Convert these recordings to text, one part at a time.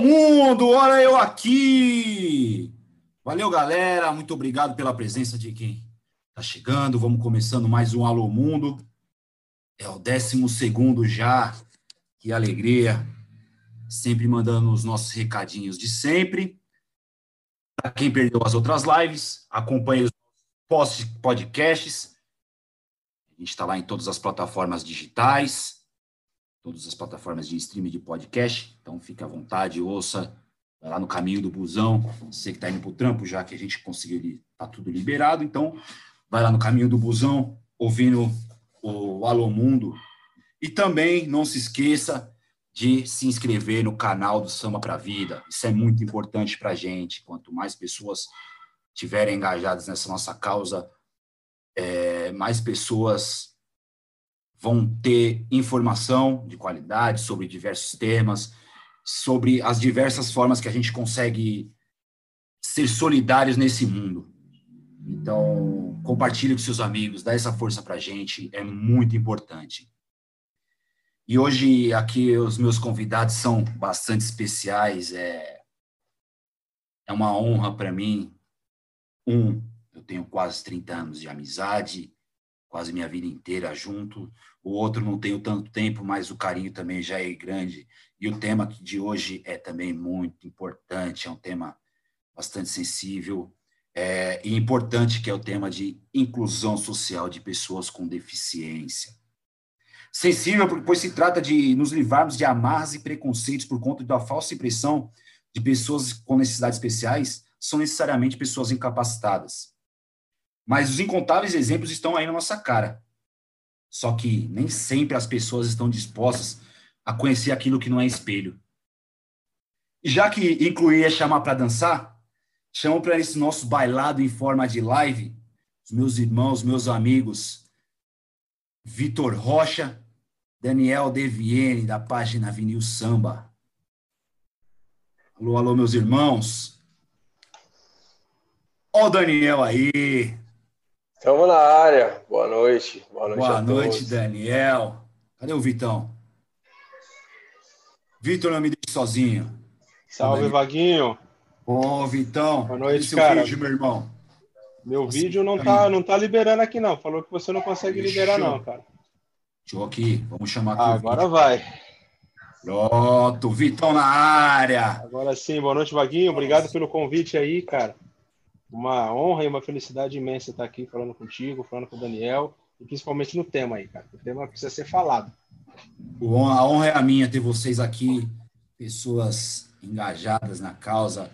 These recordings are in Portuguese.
Mundo, olha eu aqui! Valeu, galera, muito obrigado pela presença de quem está chegando. Vamos começando mais um Alô Mundo. É o décimo segundo já, que alegria. Sempre mandando os nossos recadinhos de sempre. Para quem perdeu as outras lives, acompanhe os podcasts. A gente está lá em todas as plataformas digitais todas as plataformas de streaming de podcast. Então, fique à vontade, ouça. Vai lá no caminho do busão. Você que está indo para o trampo, já que a gente conseguiu, está tudo liberado. Então, vai lá no caminho do busão, ouvindo o Alô Mundo. E também não se esqueça de se inscrever no canal do Samba para Vida. Isso é muito importante para a gente. Quanto mais pessoas tiverem engajadas nessa nossa causa, é, mais pessoas vão ter informação de qualidade sobre diversos temas, sobre as diversas formas que a gente consegue ser solidários nesse mundo. Então, compartilhe com seus amigos, dá essa força para a gente, é muito importante. E hoje aqui os meus convidados são bastante especiais, é, é uma honra para mim. Um, eu tenho quase 30 anos de amizade, quase minha vida inteira junto o outro não tenho tanto tempo, mas o carinho também já é grande. E o tema de hoje é também muito importante, é um tema bastante sensível é, e importante, que é o tema de inclusão social de pessoas com deficiência. Sensível, pois se trata de nos livrarmos de amarras e preconceitos por conta da falsa impressão de pessoas com necessidades especiais são necessariamente pessoas incapacitadas. Mas os incontáveis exemplos estão aí na nossa cara. Só que nem sempre as pessoas estão dispostas a conhecer aquilo que não é espelho. Já que incluir é chamar para dançar, chamo para esse nosso bailado em forma de live os meus irmãos, meus amigos, Vitor Rocha, Daniel Deviene, da página Vinil Samba. Alô, alô, meus irmãos. Ó o Daniel aí. Estamos na área. Boa noite. Boa noite, Boa noite Daniel. Cadê o Vitão? Vitor, não me deixe sozinho. Salve, Vaguinho. Ô, Vitão. Boa noite, cara. Vídeo, meu irmão. Meu Você vídeo não tá, não tá liberando aqui, não. Falou que você não consegue Deixa liberar, não, cara. Deixa eu aqui. Vamos chamar aqui. Ah, agora vai. Pronto, Vitão na área. Agora sim, boa noite, Vaguinho. Obrigado pelo convite aí, cara uma honra e uma felicidade imensa estar aqui falando contigo, falando com o Daniel, e principalmente no tema aí, cara. O tema precisa ser falado. A honra é a minha ter vocês aqui, pessoas engajadas na causa,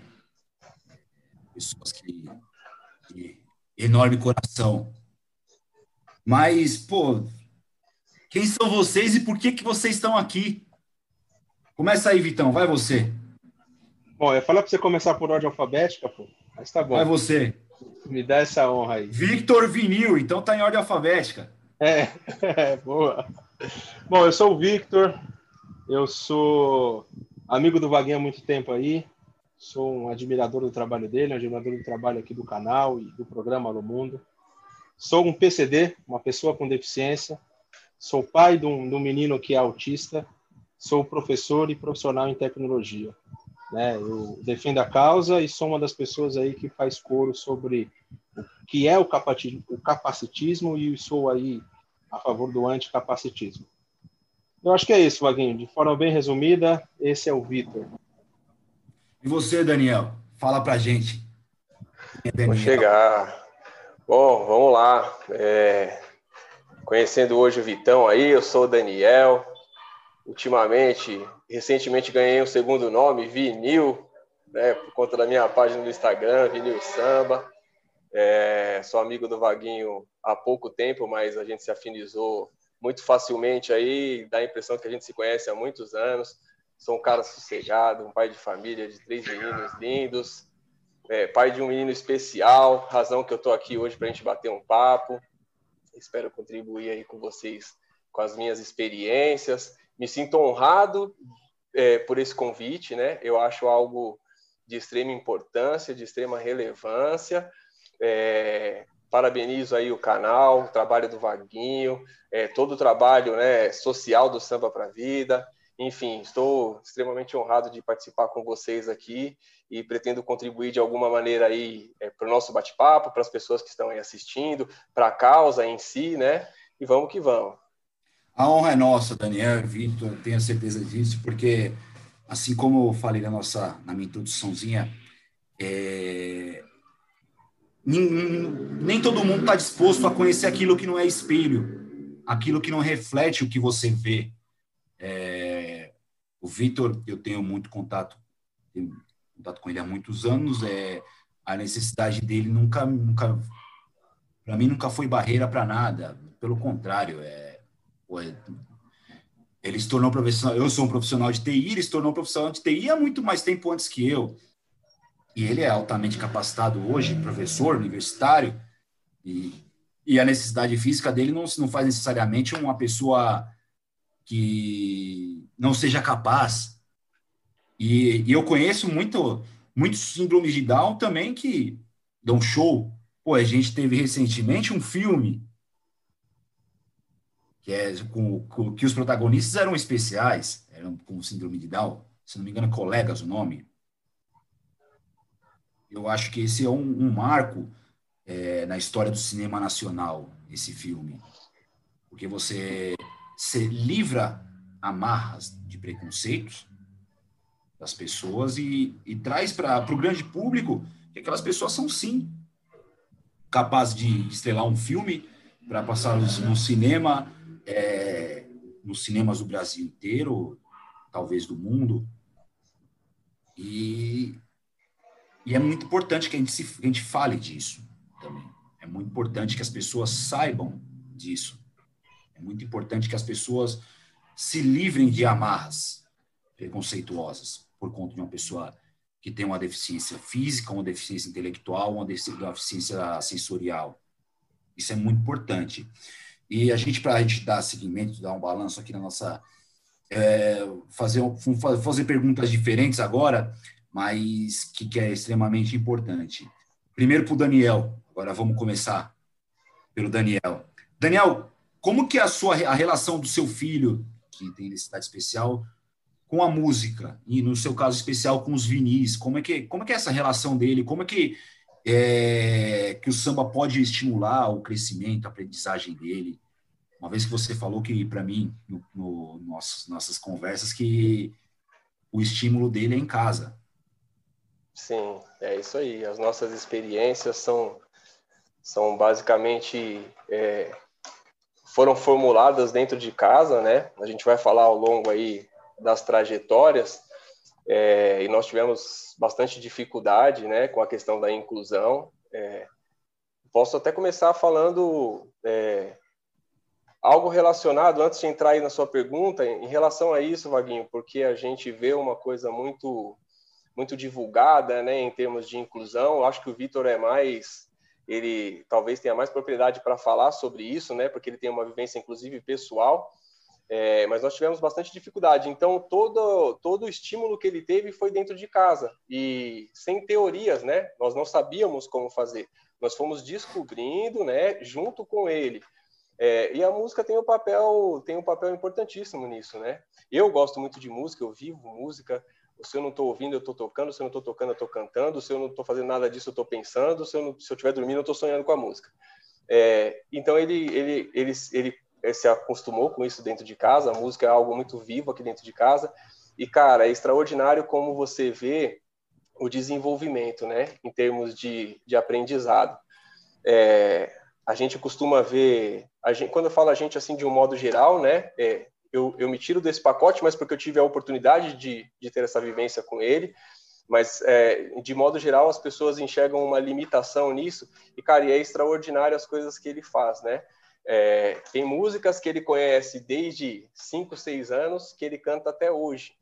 pessoas que, que enorme coração. Mas, pô, quem são vocês e por que que vocês estão aqui? Começa aí, Vitão, vai você. Bom, eu falar para você começar por ordem alfabética, pô. Mas tá bom. Vai você. Me dá essa honra aí. Victor Vinil, então tá em ordem alfabética. É, é boa. Bom, eu sou o Victor, eu sou amigo do Vaguinho há muito tempo aí, sou um admirador do trabalho dele, um admirador do trabalho aqui do canal e do programa Alô Mundo. Sou um PCD, uma pessoa com deficiência, sou pai de um, de um menino que é autista, sou professor e profissional em tecnologia. Né? Eu defendo a causa e sou uma das pessoas aí que faz coro sobre o que é o capacitismo e sou aí a favor do anticapacitismo. Eu acho que é isso, Vaguinho. De forma bem resumida, esse é o Vitor. E você, Daniel? Fala pra gente. É Vou chegar. Bom, vamos lá. É... Conhecendo hoje o Vitão aí, eu sou o Daniel. Ultimamente Recentemente ganhei um segundo nome, Vinil, né, por conta da minha página no Instagram, Vinil Samba. É, sou amigo do Vaguinho há pouco tempo, mas a gente se afinizou muito facilmente aí, dá a impressão que a gente se conhece há muitos anos. Sou um cara sossegado, um pai de família de três meninos lindos, é, pai de um menino especial, razão que eu estou aqui hoje para a gente bater um papo. Espero contribuir aí com vocês com as minhas experiências me sinto honrado é, por esse convite, né? Eu acho algo de extrema importância, de extrema relevância. É, parabenizo aí o canal, o trabalho do Vaguinho, é, todo o trabalho né, social do Samba para a Vida. enfim, estou extremamente honrado de participar com vocês aqui e pretendo contribuir de alguma maneira aí é, para o nosso bate-papo, para as pessoas que estão aí assistindo, para a causa em si, né? E vamos que vamos. A honra é nossa, Daniel Victor, tenho certeza disso, porque assim como eu falei na nossa na minha introduçãozinha, é, nem, nem todo mundo está disposto a conhecer aquilo que não é espelho, aquilo que não reflete o que você vê. É, o Vitor, eu tenho muito contato, tenho contato com ele há muitos anos. É, a necessidade dele nunca, nunca para mim, nunca foi barreira para nada. Pelo contrário, é, ele se tornou profissional. Eu sou um profissional de TI, ele se tornou um profissional de TI há muito mais tempo antes que eu. E ele é altamente capacitado hoje, professor universitário, e, e a necessidade física dele não, não faz necessariamente uma pessoa que não seja capaz. E, e eu conheço muito, muitos síndromes de Down também que dão show. Pô, a gente teve recentemente um filme que é com, com, que os protagonistas eram especiais, eram com síndrome de Down, se não me engano, colegas o nome. Eu acho que esse é um, um marco é, na história do cinema nacional, esse filme, porque você se livra amarras de preconceitos das pessoas e, e traz para o grande público que aquelas pessoas são sim capazes de estrelar um filme para passar no cinema, é, nos cinemas do Brasil inteiro, talvez do mundo. E, e é muito importante que a gente, se, a gente fale disso também. É muito importante que as pessoas saibam disso. É muito importante que as pessoas se livrem de amarras preconceituosas por conta de uma pessoa que tem uma deficiência física, uma deficiência intelectual, uma deficiência sensorial. Isso é muito importante. E a gente, para a gente dar seguimento, dar um balanço aqui na nossa. É, fazer, fazer perguntas diferentes agora, mas que, que é extremamente importante. Primeiro para o Daniel, agora vamos começar pelo Daniel. Daniel, como que é a sua a relação do seu filho, que tem necessidade especial, com a música e no seu caso especial com os vinis? Como é que como é que é essa relação dele? Como é que é, que o samba pode estimular o crescimento, a aprendizagem dele? Uma vez que você falou que para mim no, no nossas conversas que o estímulo dele é em casa. Sim, é isso aí. As nossas experiências são são basicamente é, foram formuladas dentro de casa, né? A gente vai falar ao longo aí das trajetórias é, e nós tivemos bastante dificuldade, né, com a questão da inclusão. É, posso até começar falando é, algo relacionado antes de entrar aí na sua pergunta em relação a isso, Vaguinho, porque a gente vê uma coisa muito muito divulgada, né, em termos de inclusão. Eu acho que o Vitor é mais ele talvez tenha mais propriedade para falar sobre isso, né? Porque ele tem uma vivência, inclusive, pessoal. É, mas nós tivemos bastante dificuldade. Então, todo, todo o estímulo que ele teve foi dentro de casa e sem teorias, né? Nós não sabíamos como fazer. Nós fomos descobrindo, né? Junto com ele. É, e a música tem um papel tem um papel importantíssimo nisso, né? Eu gosto muito de música, eu vivo música se eu não estou ouvindo, eu estou tocando, se eu não estou tocando, eu estou cantando, se eu não estou fazendo nada disso, eu estou pensando, se eu estiver dormindo, eu estou sonhando com a música. É, então ele, ele, ele, ele se acostumou com isso dentro de casa, a música é algo muito vivo aqui dentro de casa, e cara, é extraordinário como você vê o desenvolvimento, né, em termos de, de aprendizado. É, a gente costuma ver, gente, quando eu falo a gente assim de um modo geral, né, é, eu, eu me tiro desse pacote, mas porque eu tive a oportunidade de, de ter essa vivência com ele. Mas, é, de modo geral, as pessoas enxergam uma limitação nisso. E, cara, e é extraordinário as coisas que ele faz, né? É, tem músicas que ele conhece desde 5, 6 anos que ele canta até hoje.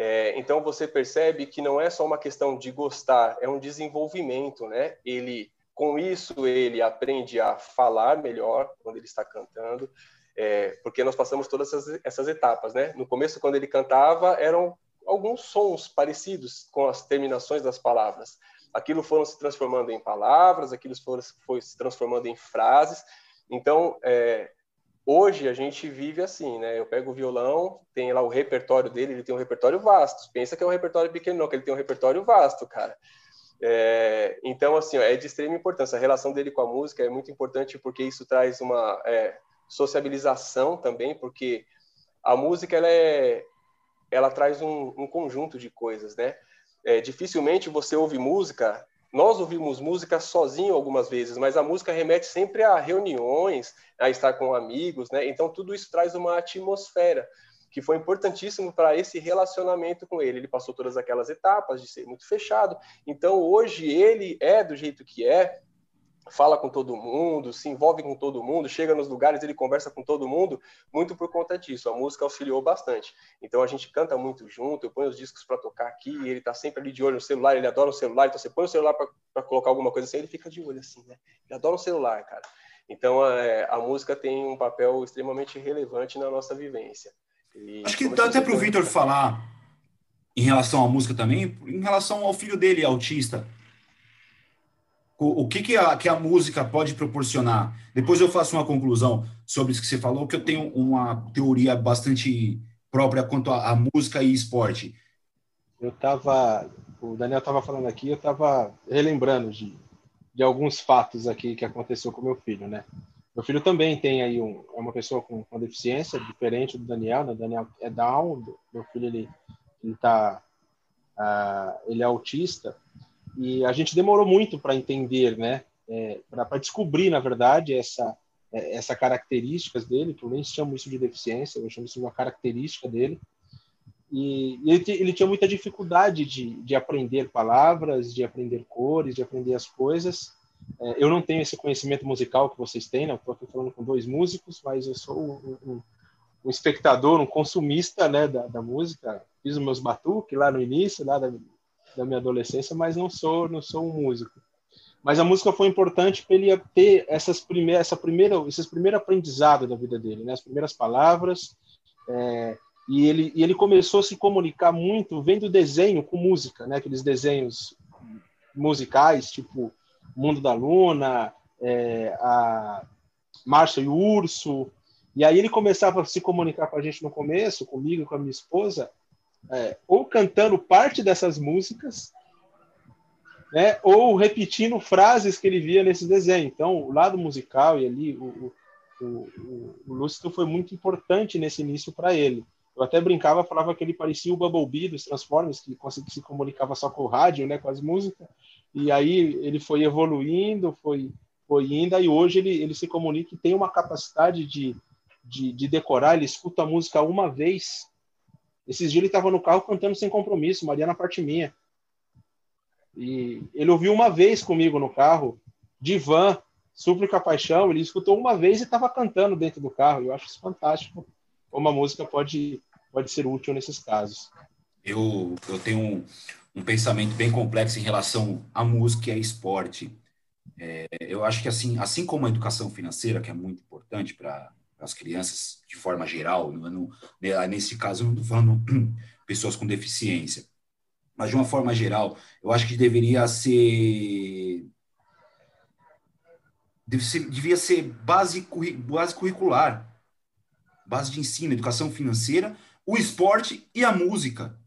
É, então você percebe que não é só uma questão de gostar, é um desenvolvimento, né? Ele, com isso, ele aprende a falar melhor quando ele está cantando, é, porque nós passamos todas essas, essas, etapas, né? No começo, quando ele cantava, eram alguns sons parecidos com as terminações das palavras. Aquilo foram se transformando em palavras, aquilo foram, foi se transformando em frases. Então, é, hoje a gente vive assim, né? Eu pego o violão, tem lá o repertório dele, ele tem um repertório vasto. Pensa que é um repertório pequeno, não, que ele tem um repertório vasto, cara. É, então, assim, ó, é de extrema importância. A relação dele com a música é muito importante porque isso traz uma é, sociabilização também, porque a música ela é, ela traz um, um conjunto de coisas, né? É, dificilmente você ouve música nós ouvimos música sozinho algumas vezes, mas a música remete sempre a reuniões, a estar com amigos, né? Então tudo isso traz uma atmosfera que foi importantíssimo para esse relacionamento com ele. Ele passou todas aquelas etapas de ser muito fechado. Então hoje ele é do jeito que é, fala com todo mundo, se envolve com todo mundo, chega nos lugares, ele conversa com todo mundo, muito por conta disso. A música auxiliou bastante. Então a gente canta muito junto, eu ponho os discos para tocar aqui, ele tá sempre ali de olho no celular, ele adora o celular, então você põe o celular para colocar alguma coisa assim, ele fica de olho assim, né? Ele adora o celular, cara. Então é, a música tem um papel extremamente relevante na nossa vivência. E, Acho que dá até para o Victor falar em relação à música também, em relação ao filho dele, autista o que, que, a, que a música pode proporcionar. Depois eu faço uma conclusão sobre isso que você falou, que eu tenho uma teoria bastante própria quanto à música e esporte. Eu estava, o Daniel estava falando aqui, eu estava relembrando de, de alguns fatos aqui que aconteceu com meu filho, né? Meu filho também tem aí um, é uma pessoa com uma deficiência diferente do Daniel, né? O Daniel é Down, meu filho ele ele tá, uh, ele é autista e a gente demorou muito para entender, né? É, para descobrir, na verdade, essa é, essa características dele, que eu nem chamo isso de deficiência, eu chamo isso de uma característica dele. E, ele, ele tinha muita dificuldade de, de aprender palavras, de aprender cores, de aprender as coisas. É, eu não tenho esse conhecimento musical que vocês têm, né? Estou aqui falando com dois músicos, mas eu sou um, um, um espectador, um consumista né, da, da música. Fiz os meus batuques lá no início, lá da, da minha adolescência, mas não sou não sou um músico. Mas a música foi importante para ele ter essas primeiras essa primeira esses primeiro aprendizado da vida dele, né? As primeiras palavras é, e ele e ele começou a se comunicar muito vendo desenho com música, né? Aqueles desenhos musicais tipo Mundo da Luna, é, a Marcha e o Urso. E aí ele começava a se comunicar com a gente no começo, comigo, com a minha esposa, é, ou cantando parte dessas músicas, né, ou repetindo frases que ele via nesse desenho. Então, o lado musical e ali o, o, o, o Lúcido foi muito importante nesse início para ele. Eu até brincava, falava que ele parecia o Bumblebee dos Transformers, que se comunicava só com o rádio, né, com as músicas. E aí ele foi evoluindo, foi, foi indo, e hoje ele, ele se comunica e tem uma capacidade de, de, de decorar. Ele escuta a música uma vez esses dias ele estava no carro cantando sem compromisso, Mariana parte minha. E ele ouviu uma vez comigo no carro, Divan, Súplica Paixão, ele escutou uma vez e estava cantando dentro do carro. Eu acho isso fantástico, como a música pode, pode ser útil nesses casos. Eu, eu tenho um, um pensamento bem complexo em relação à música e a esporte. É, eu acho que assim, assim como a educação financeira, que é muito importante para as crianças de forma geral, não, não, né, nesse caso eu não estou falando pessoas com deficiência, mas de uma forma geral, eu acho que deveria ser devia ser base, base curricular, base de ensino, educação financeira, o esporte e a música.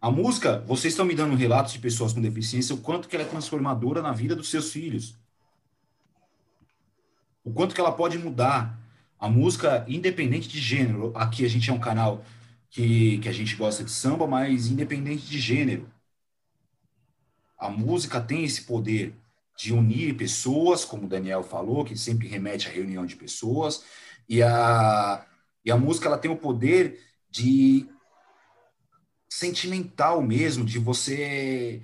A música, vocês estão me dando relatos de pessoas com deficiência, o quanto que ela é transformadora na vida dos seus filhos o quanto que ela pode mudar a música, independente de gênero. Aqui a gente é um canal que, que a gente gosta de samba, mas independente de gênero. A música tem esse poder de unir pessoas, como o Daniel falou, que sempre remete à reunião de pessoas, e a, e a música ela tem o poder de sentimental mesmo, de você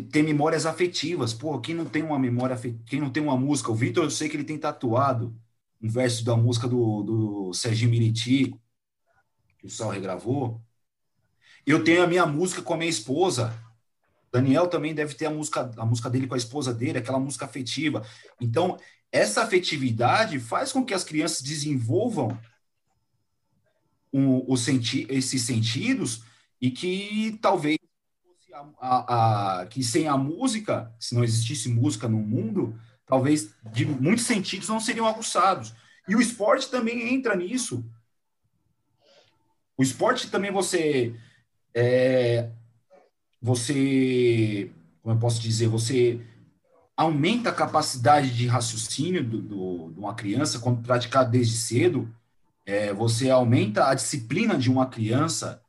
ter memórias afetivas. Pô, quem não tem uma memória, quem não tem uma música, o Vitor, eu sei que ele tem tatuado um verso da música do, do Serginho Miriti, que o Sal regravou. Eu tenho a minha música com a minha esposa. Daniel também deve ter a música, a música dele com a esposa dele, aquela música afetiva. Então, essa afetividade faz com que as crianças desenvolvam um, senti esses sentidos e que talvez a, a, que sem a música, se não existisse música no mundo, talvez de muitos sentidos não seriam aguçados. E o esporte também entra nisso. O esporte também você é, você como eu posso dizer você aumenta a capacidade de raciocínio do, do, de uma criança quando praticado desde cedo. É, você aumenta a disciplina de uma criança.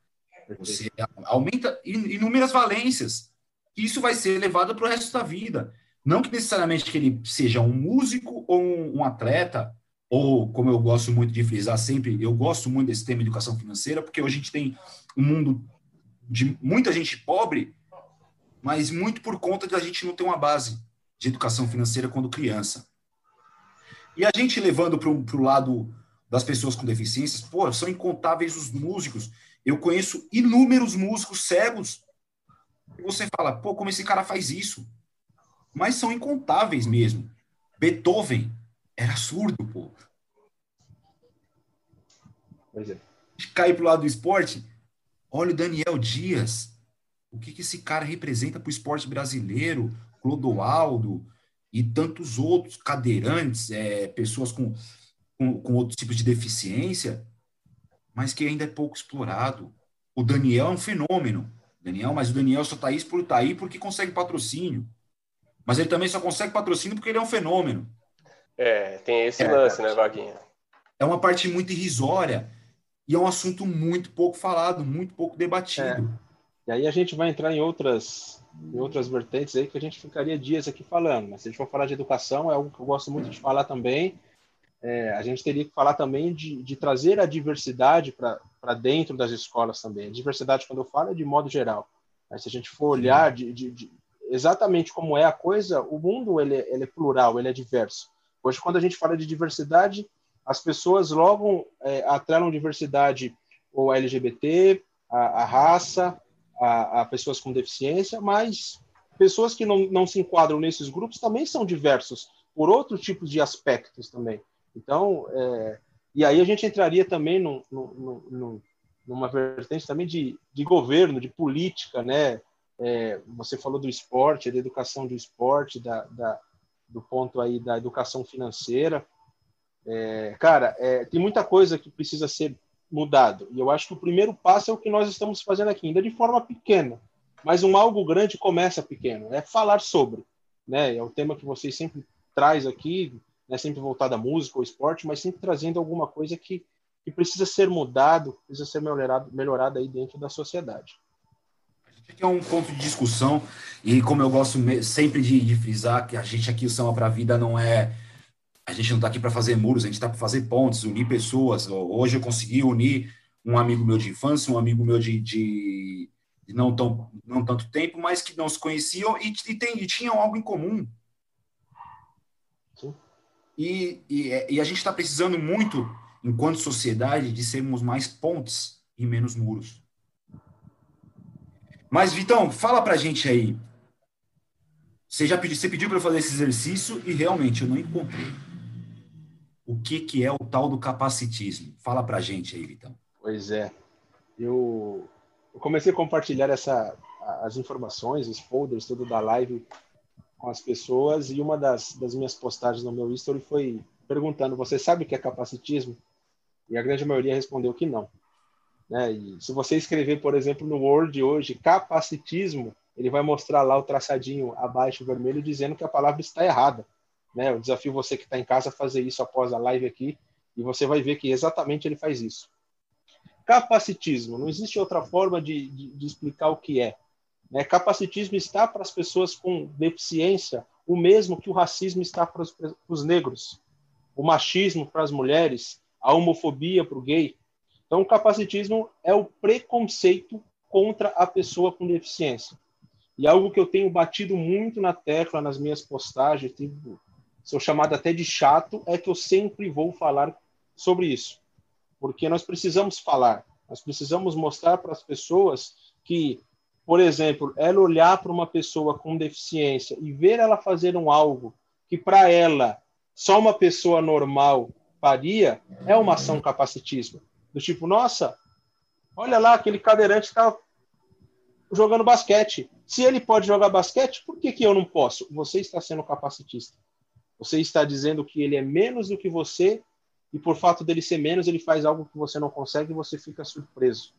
Você aumenta inúmeras valências. Isso vai ser levado para o resto da vida. Não que necessariamente que ele seja um músico ou um, atleta, ou como eu gosto muito de frisar sempre, eu gosto muito desse tema de educação financeira, porque hoje a gente tem um mundo de muita gente pobre, mas muito por conta de a gente não ter uma base de educação financeira quando criança. E a gente levando para o lado das pessoas com deficiências, pô, são incontáveis os músicos. Eu conheço inúmeros músicos cegos. E você fala, pô, como esse cara faz isso? Mas são incontáveis mesmo. Beethoven era surdo, pô. Pois é. Cair pro lado do esporte, olha o Daniel Dias. O que, que esse cara representa para o esporte brasileiro? Clodoaldo e tantos outros cadeirantes, é, pessoas com, com, com outros tipos de deficiência, mas que ainda é pouco explorado. O Daniel é um fenômeno. Daniel, mas o Daniel só está aí por tá aí porque consegue patrocínio. Mas ele também só consegue patrocínio porque ele é um fenômeno. É, tem esse é, lance, né, Vaguinha? É uma parte muito irrisória e é um assunto muito pouco falado, muito pouco debatido. É. E aí a gente vai entrar em outras, em outras vertentes aí que a gente ficaria dias aqui falando. Mas se a gente for falar de educação, é algo que eu gosto muito de falar também. É, a gente teria que falar também de, de trazer a diversidade para dentro das escolas também. A diversidade, quando eu falo, é de modo geral. Mas se a gente for olhar de, de, de exatamente como é a coisa, o mundo ele, ele é plural, ele é diverso. Hoje, quando a gente fala de diversidade, as pessoas logo é, atrelam diversidade ou a LGBT, a, a raça, a, a, pessoas com deficiência, mas pessoas que não, não se enquadram nesses grupos também são diversos por outros tipos de aspectos também. Então, é, e aí a gente entraria também numa vertente também de, de governo, de política, né? É, você falou do esporte, da educação do esporte, da, da, do ponto aí da educação financeira. É, cara, é, tem muita coisa que precisa ser mudado. E eu acho que o primeiro passo é o que nós estamos fazendo aqui, ainda de forma pequena. Mas um algo grande começa pequeno. É falar sobre. Né? É o tema que vocês sempre traz aqui, né? sempre voltado à música ou esporte, mas sempre trazendo alguma coisa que, que precisa ser mudado, precisa ser melhorado, melhorado aí dentro da sociedade. Aqui é um ponto de discussão, e como eu gosto sempre de, de frisar, que a gente aqui, o Samba para a Vida, não é. A gente não está aqui para fazer muros, a gente está para fazer pontes, unir pessoas. Hoje eu consegui unir um amigo meu de infância, um amigo meu de, de, de não, tão, não tanto tempo, mas que não se conheciam e, e, tem, e tinham algo em comum. E, e, e a gente está precisando muito, enquanto sociedade, de sermos mais pontes e menos muros. Mas, Vitão, fala pra gente aí. Você já pediu, você pediu para eu fazer esse exercício e realmente eu não encontrei. O que, que é o tal do capacitismo? Fala pra gente aí, Vitão. Pois é. Eu, eu comecei a compartilhar essa, as informações, os folders, tudo da live com as pessoas e uma das, das minhas postagens no meu history foi perguntando: você sabe o que é capacitismo? E a grande maioria respondeu que não. Né? E se você escrever, por exemplo, no Word hoje, capacitismo, ele vai mostrar lá o traçadinho abaixo vermelho dizendo que a palavra está errada. Né? Eu desafio você que está em casa a fazer isso após a live aqui e você vai ver que exatamente ele faz isso. Capacitismo, não existe outra forma de, de, de explicar o que é. Né? Capacitismo está para as pessoas com deficiência o mesmo que o racismo está para os, para os negros, o machismo para as mulheres, a homofobia para o gay, então, o capacitismo é o preconceito contra a pessoa com deficiência. E algo que eu tenho batido muito na tecla nas minhas postagens, tipo, sou chamado até de chato, é que eu sempre vou falar sobre isso. Porque nós precisamos falar, nós precisamos mostrar para as pessoas que, por exemplo, ela olhar para uma pessoa com deficiência e ver ela fazer um algo que para ela só uma pessoa normal faria, é uma ação capacitismo. Do tipo, nossa, olha lá, aquele cadeirante está jogando basquete. Se ele pode jogar basquete, por que, que eu não posso? Você está sendo capacitista. Você está dizendo que ele é menos do que você e por fato dele ser menos, ele faz algo que você não consegue e você fica surpreso.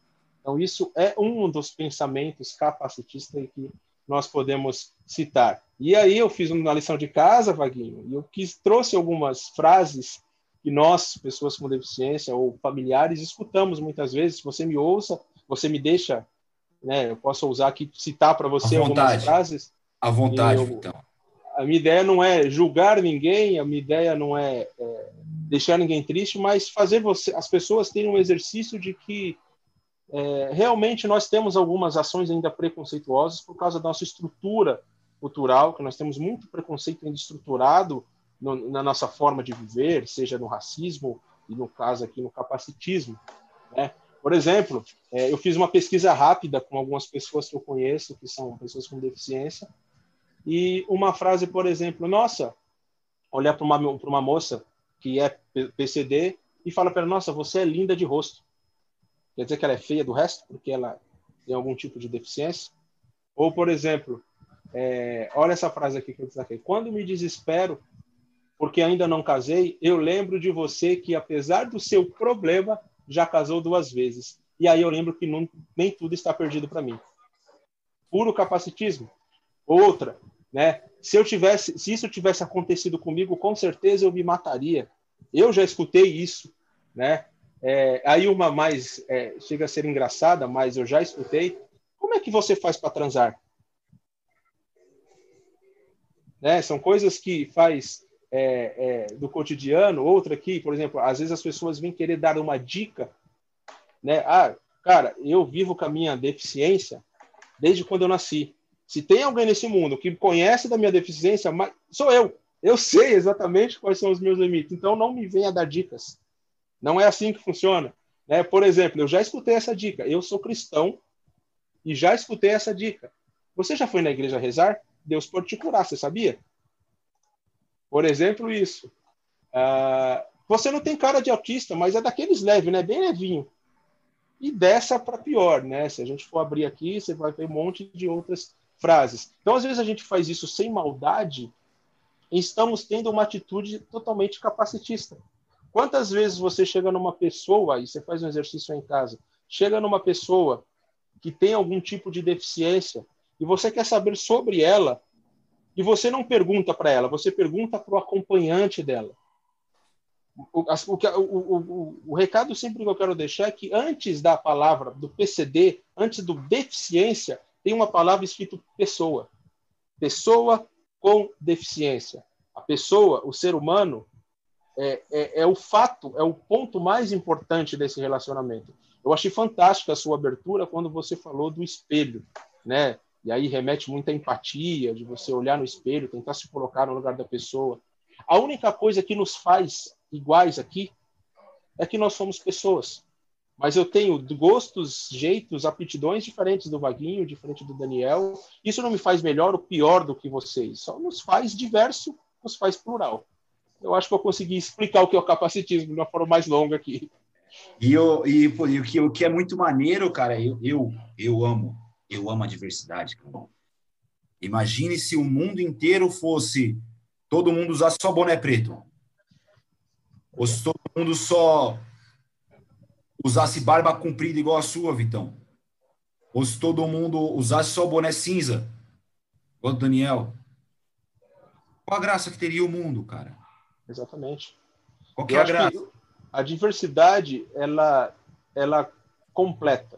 Então, isso é um dos pensamentos capacitistas que nós podemos citar. E aí eu fiz uma lição de casa, Vaguinho, e eu quis, trouxe algumas frases que nós, pessoas com deficiência ou familiares, escutamos muitas vezes. Você me ouça, você me deixa, né, eu posso usar aqui, citar para você algumas frases. À vontade, eu, então. A minha ideia não é julgar ninguém, a minha ideia não é, é deixar ninguém triste, mas fazer você, as pessoas terem um exercício de que é, realmente nós temos algumas ações ainda preconceituosas por causa da nossa estrutura cultural, que nós temos muito preconceito ainda estruturado no, na nossa forma de viver, seja no racismo e no caso aqui no capacitismo. Né? Por exemplo, é, eu fiz uma pesquisa rápida com algumas pessoas que eu conheço, que são pessoas com deficiência, e uma frase, por exemplo, nossa, olhar para uma, uma moça que é PCD e fala para ela, nossa, você é linda de rosto. Quer dizer que ela é feia do resto, porque ela tem algum tipo de deficiência? Ou, por exemplo, é, olha essa frase aqui que eu destaquei. Quando me desespero porque ainda não casei, eu lembro de você que, apesar do seu problema, já casou duas vezes. E aí eu lembro que não, nem tudo está perdido para mim. Puro capacitismo. Outra, né? Se eu tivesse, se isso tivesse acontecido comigo, com certeza eu me mataria. Eu já escutei isso, né? É, aí uma mais é, chega a ser engraçada, mas eu já escutei. Como é que você faz para transar? Né? São coisas que faz é, é, do cotidiano. Outra aqui, por exemplo, às vezes as pessoas vêm querer dar uma dica, né? Ah, cara, eu vivo com a minha deficiência desde quando eu nasci. Se tem alguém nesse mundo que conhece da minha deficiência, sou eu. Eu sei exatamente quais são os meus limites. Então não me venha dar dicas. Não é assim que funciona. Né? Por exemplo, eu já escutei essa dica. Eu sou cristão e já escutei essa dica. Você já foi na igreja rezar? Deus pode te curar, você sabia? Por exemplo, isso. Uh, você não tem cara de autista, mas é daqueles leves, né? Bem levinho. E dessa para pior, né? Se a gente for abrir aqui, você vai ver um monte de outras frases. Então, às vezes, a gente faz isso sem maldade e estamos tendo uma atitude totalmente capacitista. Quantas vezes você chega numa pessoa, e você faz um exercício em casa, chega numa pessoa que tem algum tipo de deficiência e você quer saber sobre ela, e você não pergunta para ela, você pergunta para o acompanhante dela. O, o, o, o, recado sempre que eu quero deixar é que antes da palavra do PCD, antes do deficiência, tem uma palavra escrito pessoa. Pessoa com deficiência. A pessoa, o ser humano, é, é, é, o fato, é o ponto mais importante desse relacionamento. Eu achei fantástica a sua abertura quando você falou do espelho, né? E aí remete muita empatia, de você olhar no espelho, tentar se colocar no lugar da pessoa. A única coisa que nos faz iguais aqui é que nós somos pessoas. Mas eu tenho gostos, jeitos, aptidões diferentes do Vaguinho, diferente do Daniel. Isso não me faz melhor ou pior do que vocês, só nos faz diverso, nos faz plural eu acho que eu consegui explicar o que é o capacitismo de uma forma mais longa aqui. E, eu, e, e o, que, o que é muito maneiro, cara, eu, eu, eu amo, eu amo a diversidade. Cara. Imagine se o mundo inteiro fosse todo mundo usar só boné preto. Ou se todo mundo só usasse barba comprida igual a sua, Vitão. Ou se todo mundo usasse só boné cinza, igual o Daniel. Qual a graça que teria o mundo, cara? Exatamente. Qual que é a graça? A diversidade, ela, ela completa.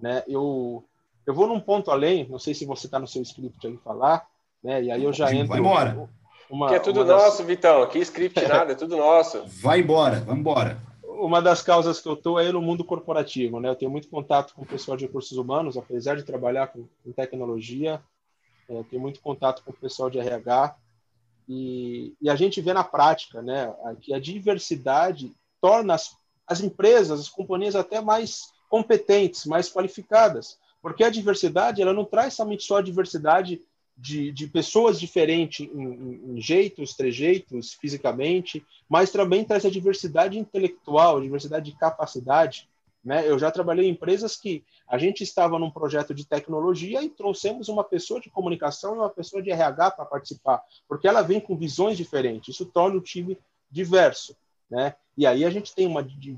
Né? Eu, eu vou num ponto além, não sei se você está no seu script ali falar, né? e aí eu já entro... Vai embora. Uma, que é tudo nosso, das... Vitão. Que script nada, é tudo nosso. Vai embora, vai embora. Uma das causas que eu estou é no mundo corporativo, né? Eu tenho muito contato com o pessoal de recursos humanos, apesar de trabalhar com, com tecnologia, é, tenho muito contato com o pessoal de RH, e, e, a gente vê na prática né, que a diversidade torna as, as empresas, as companhias até mais competentes, mais qualificadas, porque a diversidade ela não traz somente só a diversidade de, de pessoas diferentes em, em, em, jeitos, trejeitos, fisicamente, mas também traz a diversidade intelectual, a diversidade de capacidade. Né? Eu já trabalhei em empresas que a gente estava num projeto de tecnologia e trouxemos uma pessoa de comunicação e uma pessoa de RH para participar, porque ela vem com visões diferentes. Isso torna o time diverso. Né? E aí a gente tem uma de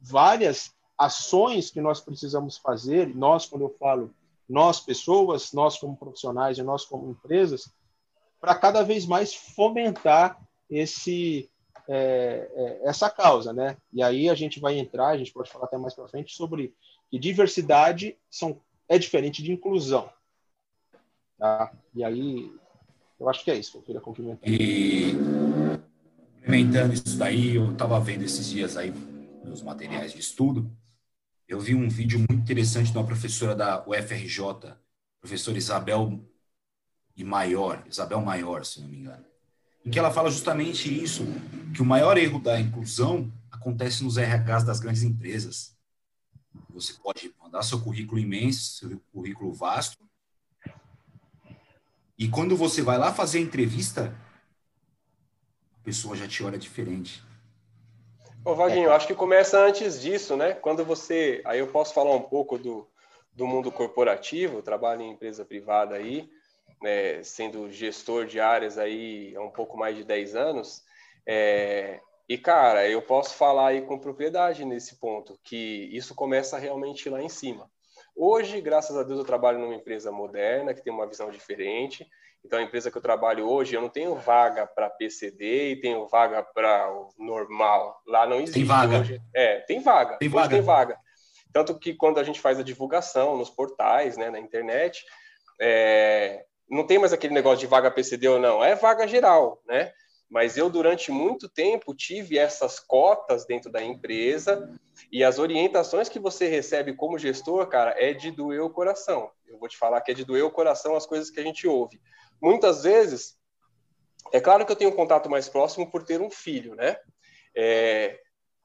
várias ações que nós precisamos fazer, nós, quando eu falo nós, pessoas, nós como profissionais e nós como empresas, para cada vez mais fomentar esse é, é, essa causa, né? E aí a gente vai entrar, a gente pode falar até mais para frente sobre que diversidade são, é diferente de inclusão, tá? E aí eu acho que é isso que eu queria complementar. E complementando isso daí, eu estava vendo esses dias aí nos materiais de estudo, eu vi um vídeo muito interessante de uma professora da UFRJ, professora Isabel e Maior, Isabel Maior, se não me engano em que ela fala justamente isso, que o maior erro da inclusão acontece nos RHs das grandes empresas. Você pode mandar seu currículo imenso, seu currículo vasto, e quando você vai lá fazer a entrevista, a pessoa já te olha diferente. Ô, Vaguinho, acho que começa antes disso, né? Quando você. Aí eu posso falar um pouco do, do mundo corporativo, trabalho em empresa privada aí né, sendo gestor de áreas aí há um pouco mais de 10 anos, é, e, cara, eu posso falar aí com propriedade nesse ponto, que isso começa realmente lá em cima. Hoje, graças a Deus, eu trabalho numa empresa moderna, que tem uma visão diferente. Então, a empresa que eu trabalho hoje, eu não tenho vaga para PCD e tenho vaga para o normal. Lá não existe. Tem vaga. Hoje. É, tem vaga. Tem vaga. tem vaga. Tanto que quando a gente faz a divulgação nos portais, né, na internet, é, não tem mais aquele negócio de vaga PCD ou não, é vaga geral, né? Mas eu, durante muito tempo, tive essas cotas dentro da empresa e as orientações que você recebe como gestor, cara, é de doer o coração. Eu vou te falar que é de doer o coração as coisas que a gente ouve. Muitas vezes, é claro que eu tenho um contato mais próximo por ter um filho, né? É,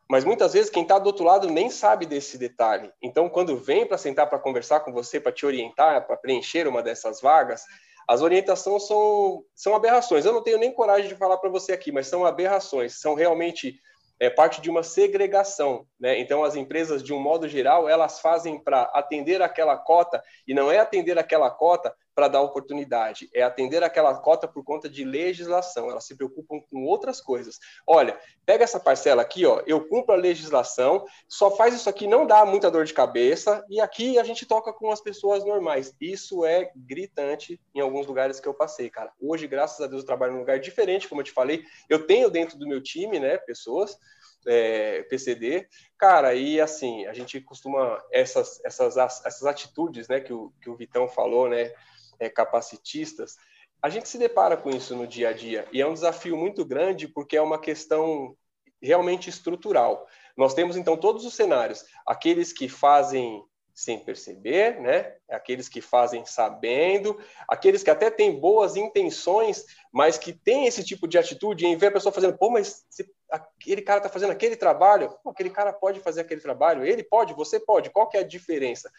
mas muitas vezes quem está do outro lado nem sabe desse detalhe. Então, quando vem para sentar para conversar com você, para te orientar, para preencher uma dessas vagas, as orientações são, são aberrações. Eu não tenho nem coragem de falar para você aqui, mas são aberrações, são realmente é, parte de uma segregação. Né? Então, as empresas, de um modo geral, elas fazem para atender aquela cota, e não é atender aquela cota para dar oportunidade, é atender aquela cota por conta de legislação. Elas se preocupam com outras coisas. Olha, pega essa parcela aqui, ó, eu cumpro a legislação, só faz isso aqui, não dá muita dor de cabeça, e aqui a gente toca com as pessoas normais. Isso é gritante em alguns lugares que eu passei, cara. Hoje, graças a Deus, eu trabalho num lugar diferente, como eu te falei. Eu tenho dentro do meu time, né, pessoas é, PCD, cara, e assim, a gente costuma, essas, essas, essas atitudes, né, que o, que o Vitão falou, né, é, capacitistas, a gente se depara com isso no dia a dia, e é um desafio muito grande porque é uma questão realmente estrutural. Nós temos, então, todos os cenários, aqueles que fazem sem perceber, né? Aqueles que fazem sabendo, aqueles que até têm boas intenções, mas que têm esse tipo de atitude em ver a pessoa fazendo, pô, mas aquele cara está fazendo aquele trabalho, pô, aquele cara pode fazer aquele trabalho, ele pode, você pode, qual que é a diferença?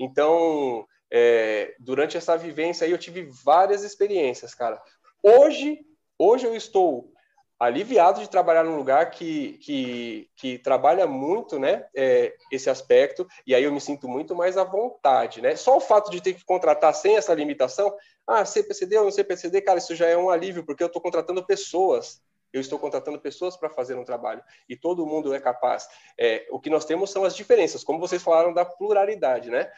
Então, é, durante essa vivência aí, eu tive várias experiências, cara. Hoje, hoje eu estou aliviado de trabalhar num lugar que, que, que trabalha muito né, é, esse aspecto, e aí eu me sinto muito mais à vontade. Né? Só o fato de ter que contratar sem essa limitação, ah, CPCD ou não CPCD, cara, isso já é um alívio, porque eu estou contratando pessoas. Eu estou contratando pessoas para fazer um trabalho e todo mundo é capaz. É, o que nós temos são as diferenças, como vocês falaram da pluralidade, né?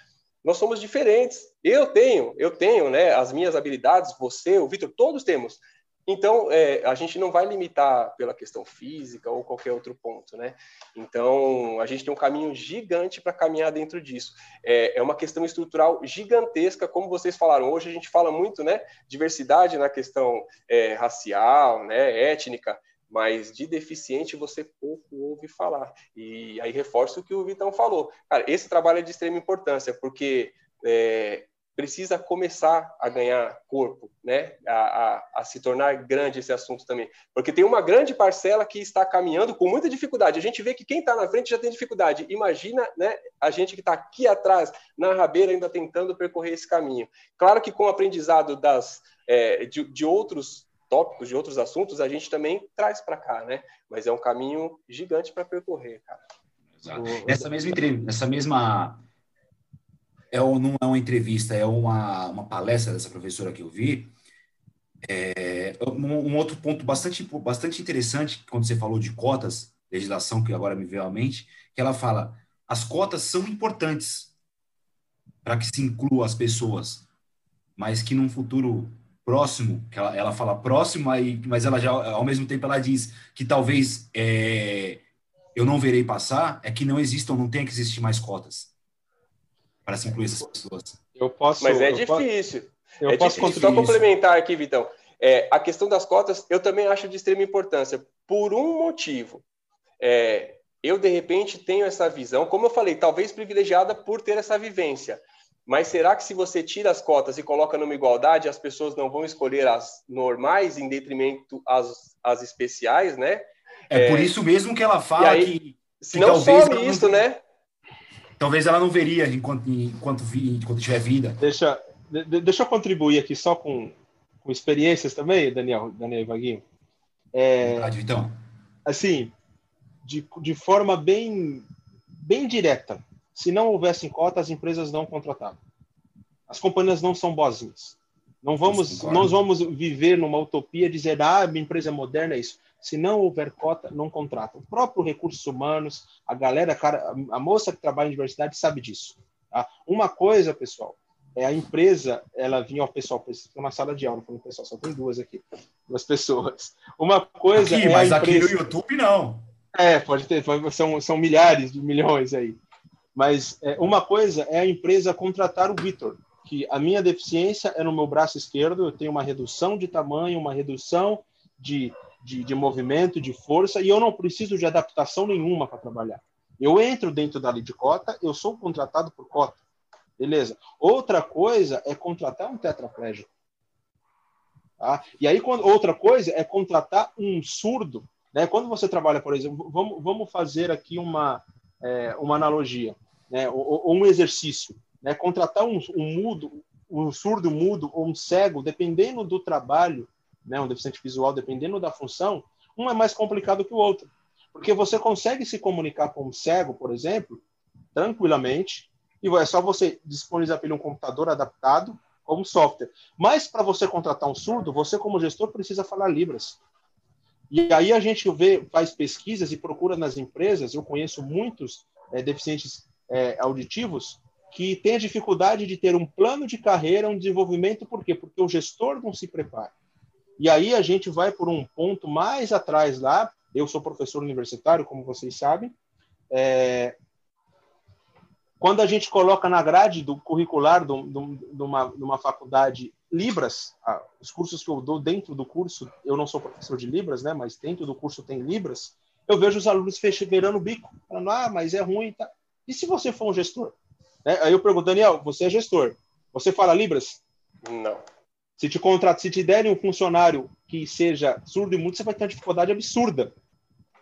Nós somos diferentes. Eu tenho, eu tenho, né? As minhas habilidades, você, o Vitor, todos temos. Então, é, a gente não vai limitar pela questão física ou qualquer outro ponto, né? Então, a gente tem um caminho gigante para caminhar dentro disso. É, é, uma questão estrutural gigantesca, como vocês falaram. Hoje a gente fala muito, né? Diversidade na questão é, racial, né? Étnica, mas de deficiente você pouco ouve falar. E aí reforço o que o Vitão falou. Cara, esse trabalho é de extrema importância, porque é, precisa começar a ganhar corpo, né? A, a, a, se tornar grande esse assunto também. Porque tem uma grande parcela que está caminhando com muita dificuldade. A gente vê que quem está na frente já tem dificuldade. Imagina né, a gente que está aqui atrás, na rabeira, ainda tentando percorrer esse caminho. Claro que com o aprendizado das, é, de, de outros tópicos, de outros assuntos, a gente também traz para cá, né? Mas é um caminho gigante para percorrer, cara. Essa mesma entrevista, essa mesma é um, não é uma entrevista, é uma, uma palestra dessa professora que eu vi. É, um, um, outro ponto bastante, bastante interessante, quando você falou de cotas, legislação que agora me veio à mente, que ela fala, as cotas são importantes para que se inclua as pessoas, mas que num futuro próximo, que ela, ela fala próximo, aí, mas ela já, ao mesmo tempo, ela diz que talvez é, eu não verei passar, é que não existam, não tenha que existir mais cotas para se incluir essas pessoas. Eu posso. Mas é difícil. Eu é posso difícil. Só complementar aqui, Vitão. É, a questão das cotas, eu também acho de extrema importância, por um motivo. É, eu, de repente, tenho essa visão, como eu falei, talvez privilegiada por ter essa vivência. Mas será que se você tira as cotas e coloca numa igualdade, as pessoas não vão escolher as normais em detrimento às, às especiais, né? É, é por isso mesmo que ela fala aí, que. Se não some isso, né? Talvez ela não veria enquanto, enquanto, enquanto tiver vida. Deixa, de, deixa eu contribuir aqui só com, com experiências também, Daniel, Daniel e Vaguinho. É, Verdade, então. Assim, de, de forma bem, bem direta. Se não houvessem cota, as empresas não contratavam. As companhias não são boazinhas. Não vamos, não vamos viver numa utopia dizer, ah, minha empresa é moderna, é isso. Se não houver cota, não contrata. O próprio recursos humanos, a galera, cara, a moça que trabalha em universidade sabe disso. Tá? Uma coisa, pessoal, é a empresa, ela vinha ao pessoal, uma sala de aula, falando pessoal, só tem duas aqui, duas pessoas. Uma coisa aqui, é mas aqui no YouTube não. É, pode ter, são, são milhares de milhões aí. Mas é, uma coisa é a empresa contratar o Vitor, que a minha deficiência é no meu braço esquerdo, eu tenho uma redução de tamanho, uma redução de de, de movimento, de força, e eu não preciso de adaptação nenhuma para trabalhar. Eu entro dentro da lei de cota, eu sou contratado por cota. Beleza. Outra coisa é contratar um tetraplégico. Tá? E aí, quando, outra coisa é contratar um surdo. Né? Quando você trabalha, por exemplo, vamos, vamos fazer aqui uma, é, uma analogia, né? ou, ou, um exercício. Né? Contratar um, um mudo, um surdo mudo ou um cego, dependendo do trabalho, né, um deficiente visual, dependendo da função, um é mais complicado que o outro. Porque você consegue se comunicar com um cego, por exemplo, tranquilamente, e é só você disponibilizar para ele um computador adaptado como software. Mas para você contratar um surdo, você como gestor precisa falar Libras. E aí a gente vê, faz pesquisas e procura nas empresas, eu conheço muitos é, deficientes é, auditivos que têm a dificuldade de ter um plano de carreira, um desenvolvimento, por quê? Porque o gestor não se prepara. E aí a gente vai por um ponto mais atrás lá. Eu sou professor universitário, como vocês sabem. É, quando a gente coloca na grade do curricular de, uma, uma faculdade Libras, os cursos que eu dou dentro do curso, eu não sou professor de Libras, né, mas dentro do curso tem Libras, eu vejo os alunos fechando o bico, falando, ah, mas é ruim. Tá. E se você for um gestor? É, aí eu pergunto, Daniel, você é gestor, você fala Libras? Não. Se te contrata, se te derem um funcionário que seja surdo e mudo, você vai ter uma dificuldade absurda.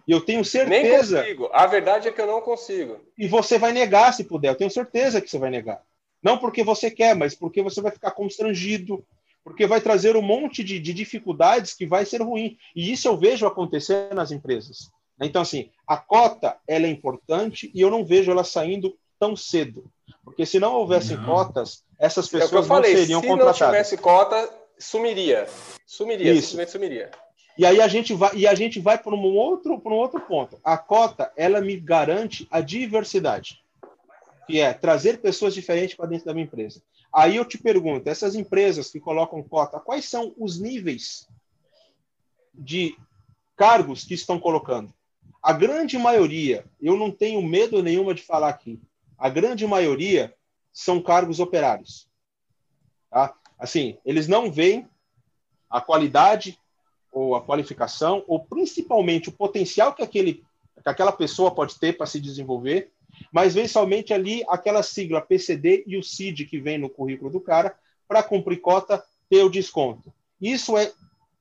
E eu tenho certeza. Nem consigo. A verdade é que eu não consigo. E você vai negar se puder. Eu tenho certeza que você vai negar. Não porque você quer, mas porque você vai ficar constrangido, porque vai trazer um monte de, de dificuldades que vai ser ruim. E isso eu vejo acontecer nas empresas. Então, assim, a cota ela é importante e eu não vejo ela saindo tão cedo. Porque se não houvessem não. cotas, essas pessoas é o que eu falei, não seriam se contratadas. Se não tivesse cota, sumiria. Sumiria, Isso. simplesmente sumiria. E aí a gente vai e a gente vai para um outro para um outro ponto. A cota ela me garante a diversidade, que é trazer pessoas diferentes para dentro da minha empresa. Aí eu te pergunto, essas empresas que colocam cota, quais são os níveis de cargos que estão colocando? A grande maioria, eu não tenho medo nenhuma de falar aqui. A grande maioria são cargos operários. Tá? Assim, eles não veem a qualidade ou a qualificação, ou principalmente o potencial que, aquele, que aquela pessoa pode ter para se desenvolver, mas vem somente ali aquela sigla PCD e o CID que vem no currículo do cara para cumprir cota, ter o desconto. Isso é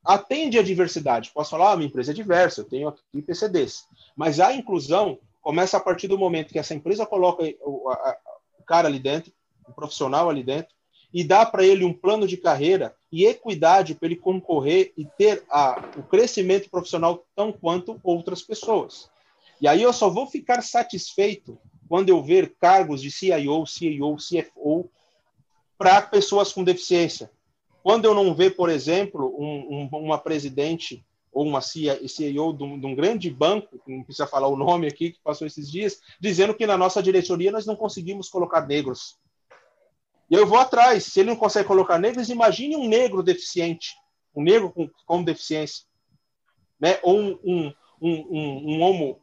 atende à diversidade. Posso falar, ah, minha empresa é diversa, eu tenho aqui PCDs. Mas a inclusão começa a partir do momento que essa empresa coloca o, a, o cara ali dentro, o profissional ali dentro, e dá para ele um plano de carreira e equidade para ele concorrer e ter a, o crescimento profissional tão quanto outras pessoas. E aí eu só vou ficar satisfeito quando eu ver cargos de CIO, CEO, CFO para pessoas com deficiência. Quando eu não ver, por exemplo, um, um, uma presidente ou uma CEO de um, de um, grande banco, não precisa falar o nome aqui, que passou esses dias, dizendo que na nossa diretoria nós não conseguimos colocar negros. E eu vou atrás. Se ele não consegue colocar negros, imagine um negro deficiente, um negro com, com deficiência, né? ou um, um, um, um homo,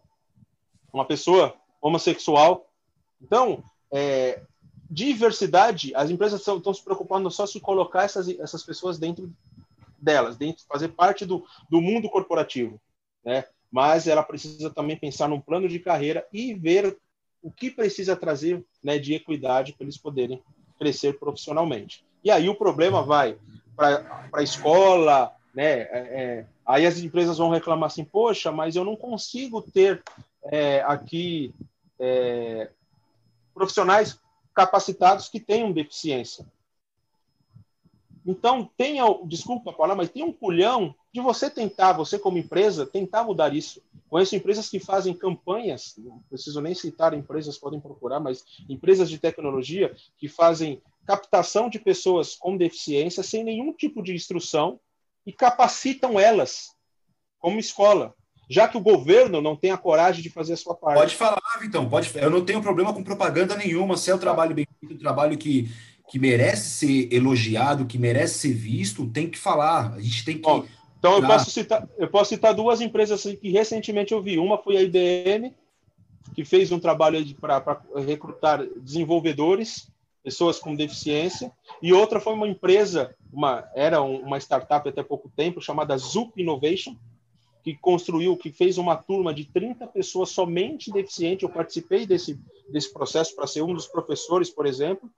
uma pessoa homossexual. Então, é, diversidade, as empresas estão se preocupando só se colocar essas, essas pessoas dentro delas, dentro, fazer parte do, do mundo corporativo, né? Mas ela precisa também pensar num plano de carreira e ver o que precisa trazer né, de equidade para eles poderem crescer profissionalmente. E aí o problema vai para a escola, né? É, é, aí as empresas vão reclamar assim, poxa, mas eu não consigo ter é, aqui é, profissionais capacitados que tenham deficiência. Então, tenha, desculpa falar, mas tem um culhão de você tentar, você como empresa, tentar mudar isso. Conheço empresas que fazem campanhas, não preciso nem citar empresas, podem procurar, mas empresas de tecnologia que fazem captação de pessoas com deficiência sem nenhum tipo de instrução e capacitam elas como escola, já que o governo não tem a coragem de fazer a sua parte. Pode falar, Vitão, pode. Eu não tenho problema com propaganda nenhuma, se é um trabalho bem feito, um trabalho que que merece ser elogiado, que merece ser visto, tem que falar. A gente tem que. Bom, então eu posso citar, eu posso citar duas empresas que recentemente eu vi. Uma foi a IBM, que fez um trabalho para recrutar desenvolvedores, pessoas com deficiência, e outra foi uma empresa, uma era uma startup até pouco tempo chamada Zup Innovation, que construiu, que fez uma turma de 30 pessoas somente deficiente. Eu participei desse desse processo para ser um dos professores, por exemplo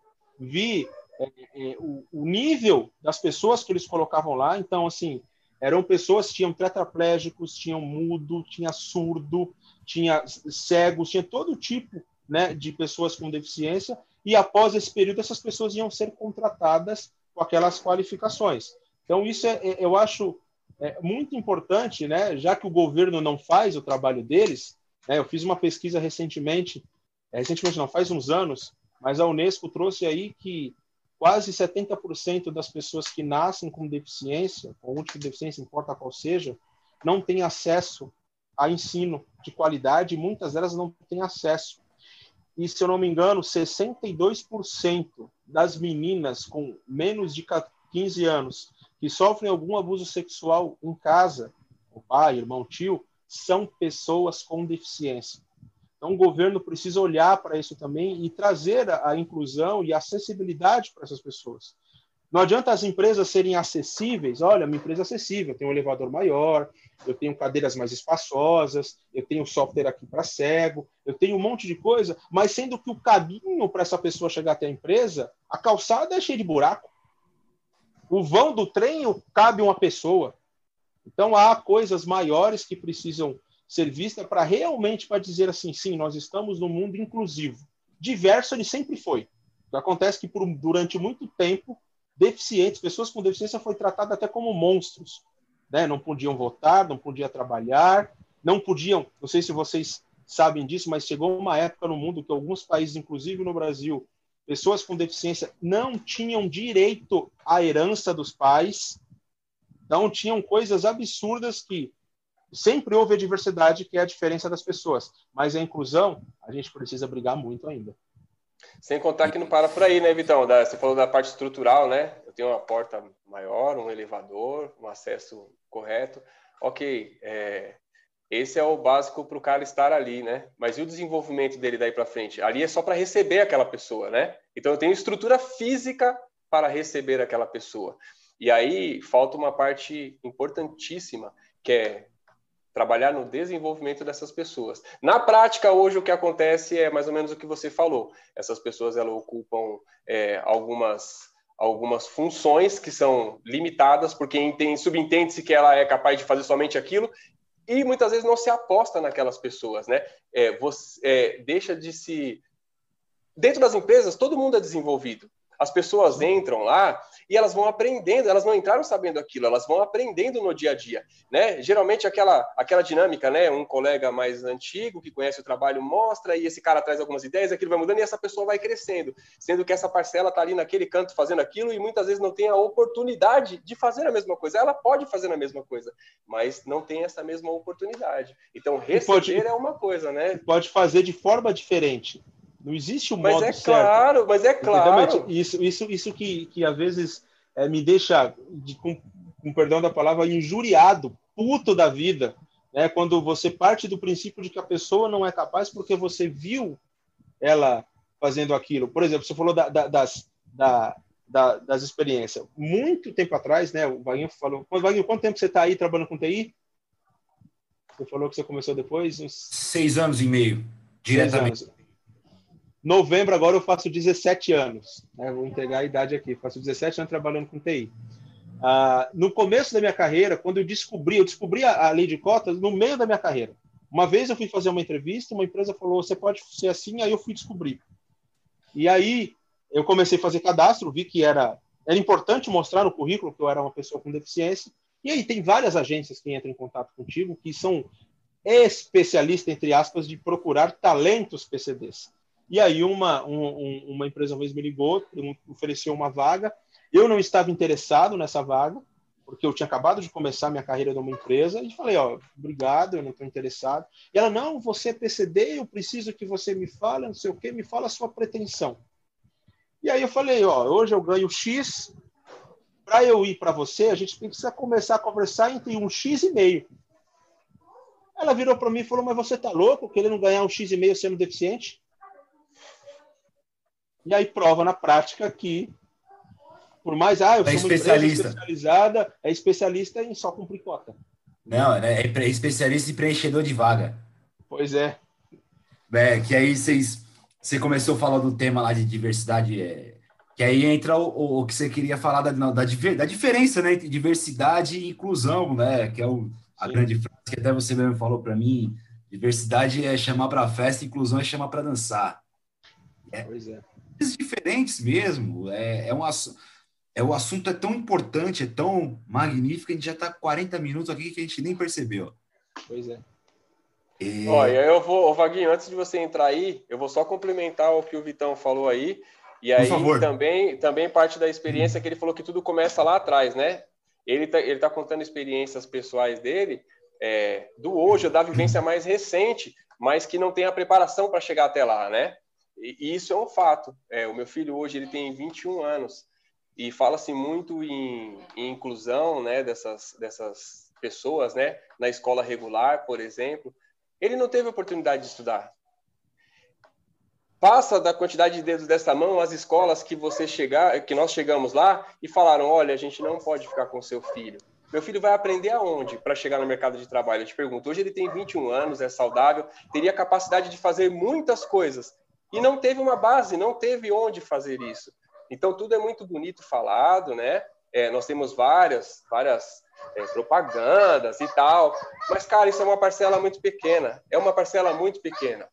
vi é, é, o, o, nível das pessoas que eles colocavam lá. Então, assim, eram pessoas que tinham tetraplégicos, tinham mudo, tinha surdo, tinha cegos, tinha todo tipo né, de pessoas com deficiência. E após esse período, essas pessoas iam ser contratadas com aquelas qualificações. Então, isso é, é eu acho é, muito importante, né, já que o governo não faz o trabalho deles. Né, eu fiz uma pesquisa recentemente, é, recentemente não, faz uns anos, mas a Unesco trouxe aí que quase 70% das pessoas que nascem com deficiência, com algum tipo de deficiência, importa qual seja, não têm acesso a ensino de qualidade, muitas delas não têm acesso. E, se eu não me engano, 62% das meninas com menos de 15 anos que sofrem algum abuso sexual em casa, o pai, irmão, tio, são pessoas com deficiência. Então, o governo precisa olhar para isso também e trazer a, inclusão e a acessibilidade para essas pessoas. Não adianta as empresas serem acessíveis. Olha, minha empresa é acessível, eu tenho um elevador maior, eu tenho cadeiras mais espaçosas, eu tenho software aqui para cego, eu tenho um monte de coisa, mas sendo que o caminho para essa pessoa chegar até a empresa, a calçada é cheia de buraco. O vão do trem cabe uma pessoa. Então há coisas maiores que precisam ser vista para realmente para dizer assim, sim, nós estamos num mundo inclusivo. Diverso ele sempre foi. Acontece que por, durante muito tempo deficientes, pessoas com deficiência foi tratada até como monstros, né? Não podiam votar, não podiam trabalhar, não podiam, não sei se vocês sabem disso, mas chegou uma época no mundo que alguns países, inclusive no Brasil, pessoas com deficiência não tinham direito à herança dos pais. Então tinham coisas absurdas que sempre houve a diversidade, que é a diferença das pessoas. Mas a inclusão, a gente precisa brigar muito ainda. Sem contar que não para por aí, né, Vitão? Você falou da parte estrutural, né? Eu tenho uma porta maior, um elevador, um acesso correto. Ok, é, esse é o básico para o cara estar ali, né? Mas e o desenvolvimento dele daí para frente? Ali é só para receber aquela pessoa, né? Então eu tenho estrutura física para receber aquela pessoa. E aí falta uma parte importantíssima, que é trabalhar no desenvolvimento dessas pessoas. Na prática, hoje o que acontece é mais ou menos o que você falou. Essas pessoas elas ocupam é, algumas algumas funções que são limitadas porque subentende-se que ela é capaz de fazer somente aquilo e muitas vezes não se aposta naquelas pessoas, né? É, você é, deixa de se dentro das empresas todo mundo é desenvolvido. As pessoas entram lá e elas vão aprendendo, elas não entraram sabendo aquilo, elas vão aprendendo no dia a dia, né? Geralmente aquela aquela dinâmica, né? Um colega mais antigo que conhece o trabalho mostra e esse cara traz algumas ideias, aquilo vai mudando e essa pessoa vai crescendo, sendo que essa parcela está ali naquele canto fazendo aquilo e muitas vezes não tem a oportunidade de fazer a mesma coisa. Ela pode fazer a mesma coisa, mas não tem essa mesma oportunidade. Então receber pode, é uma coisa, né? Pode fazer de forma diferente. Não existe um mas modo é certo. Claro, mas é claro. Isso, isso, isso que, que às vezes é, me deixa, de, com, com perdão da palavra, injuriado, puto da vida, né? Quando você parte do princípio de que a pessoa não é capaz porque você viu ela fazendo aquilo. Por exemplo, você falou da, da, das, da, das experiências. Muito tempo atrás, né? O Vaguinho falou. Vaguinho, quanto tempo você está aí trabalhando com TI? Você falou que você começou depois? Uns... Seis anos e meio, diretamente. Novembro agora eu faço 17 anos. Né? Vou entregar a idade aqui. Faço 17 anos trabalhando com TI. Ah, no começo da minha carreira, quando eu descobri, eu descobri a, a lei de cotas no meio da minha carreira. Uma vez eu fui fazer uma entrevista, uma empresa falou, você pode ser assim, aí eu fui descobrir. E aí eu comecei a fazer cadastro, vi que era, era importante mostrar no currículo que eu era uma pessoa com deficiência. E aí tem várias agências que entram em contato contigo que são especialistas, entre aspas, de procurar talentos PCDs. E aí uma, um, uma empresa uma vez me ligou, ofereceu uma vaga. Eu não estava interessado nessa vaga, porque eu tinha acabado de começar minha carreira numa empresa, e falei, ó, obrigado, eu não estou interessado. E ela, não, você é PCD, eu preciso que você me fale, não sei o quê, me fala a sua pretensão. E aí eu falei, ó, hoje eu ganho X, para eu ir para você, a gente precisa começar a conversar entre um X e meio. Ela virou para mim e falou, mas você tá louco, querendo ganhar um X e meio sendo deficiente? E aí prova na prática que, por mais, ah, eu é sou especialista. especializada, é especialista em só cumprir cota. Não, é, é especialista em preenchedor de vaga. Pois é. É, que aí vocês, você começou a falar do tema lá de diversidade, é, que aí entra o, o, o, que você queria falar da, da, da, diferença né, entre diversidade e inclusão, né? Que é o, a Sim. grande frase que até você mesmo falou para mim. Diversidade é chamar para festa, inclusão é chamar para dançar. É, pois é diferentes mesmo. É, é, um, é o assunto é tão importante, é tão magnífico, a gente já está 40 minutos aqui que a gente nem percebeu. Pois é. E... Olha, eu vou, Vaguinho, antes de você entrar aí, eu vou só complementar o que o Vitão falou aí. E aí também, também parte da experiência que ele falou que tudo começa lá atrás, né? Ele tá, ele tá contando experiências pessoais dele, é, do hoje, da vivência mais recente, mas que não tem a preparação para chegar até lá, né? E isso é um fato. É, o meu filho hoje ele tem 21 anos e fala-se muito em, em, inclusão né, dessas, dessas pessoas né, na escola regular, por exemplo. Ele não teve oportunidade de estudar. Passa da quantidade de dedos dessa mão as escolas que você chegar, que nós chegamos lá e falaram: olha, a gente não pode ficar com seu filho. Meu filho vai aprender aonde para chegar no mercado de trabalho? Eu te pergunto. Hoje ele tem 21 anos, é saudável, teria capacidade de fazer muitas coisas, e não teve uma base, não teve onde fazer isso. Então tudo é muito bonito falado, né? É, nós temos várias, várias é, propagandas e tal, mas cara, isso é uma parcela muito pequena. É uma parcela muito pequena.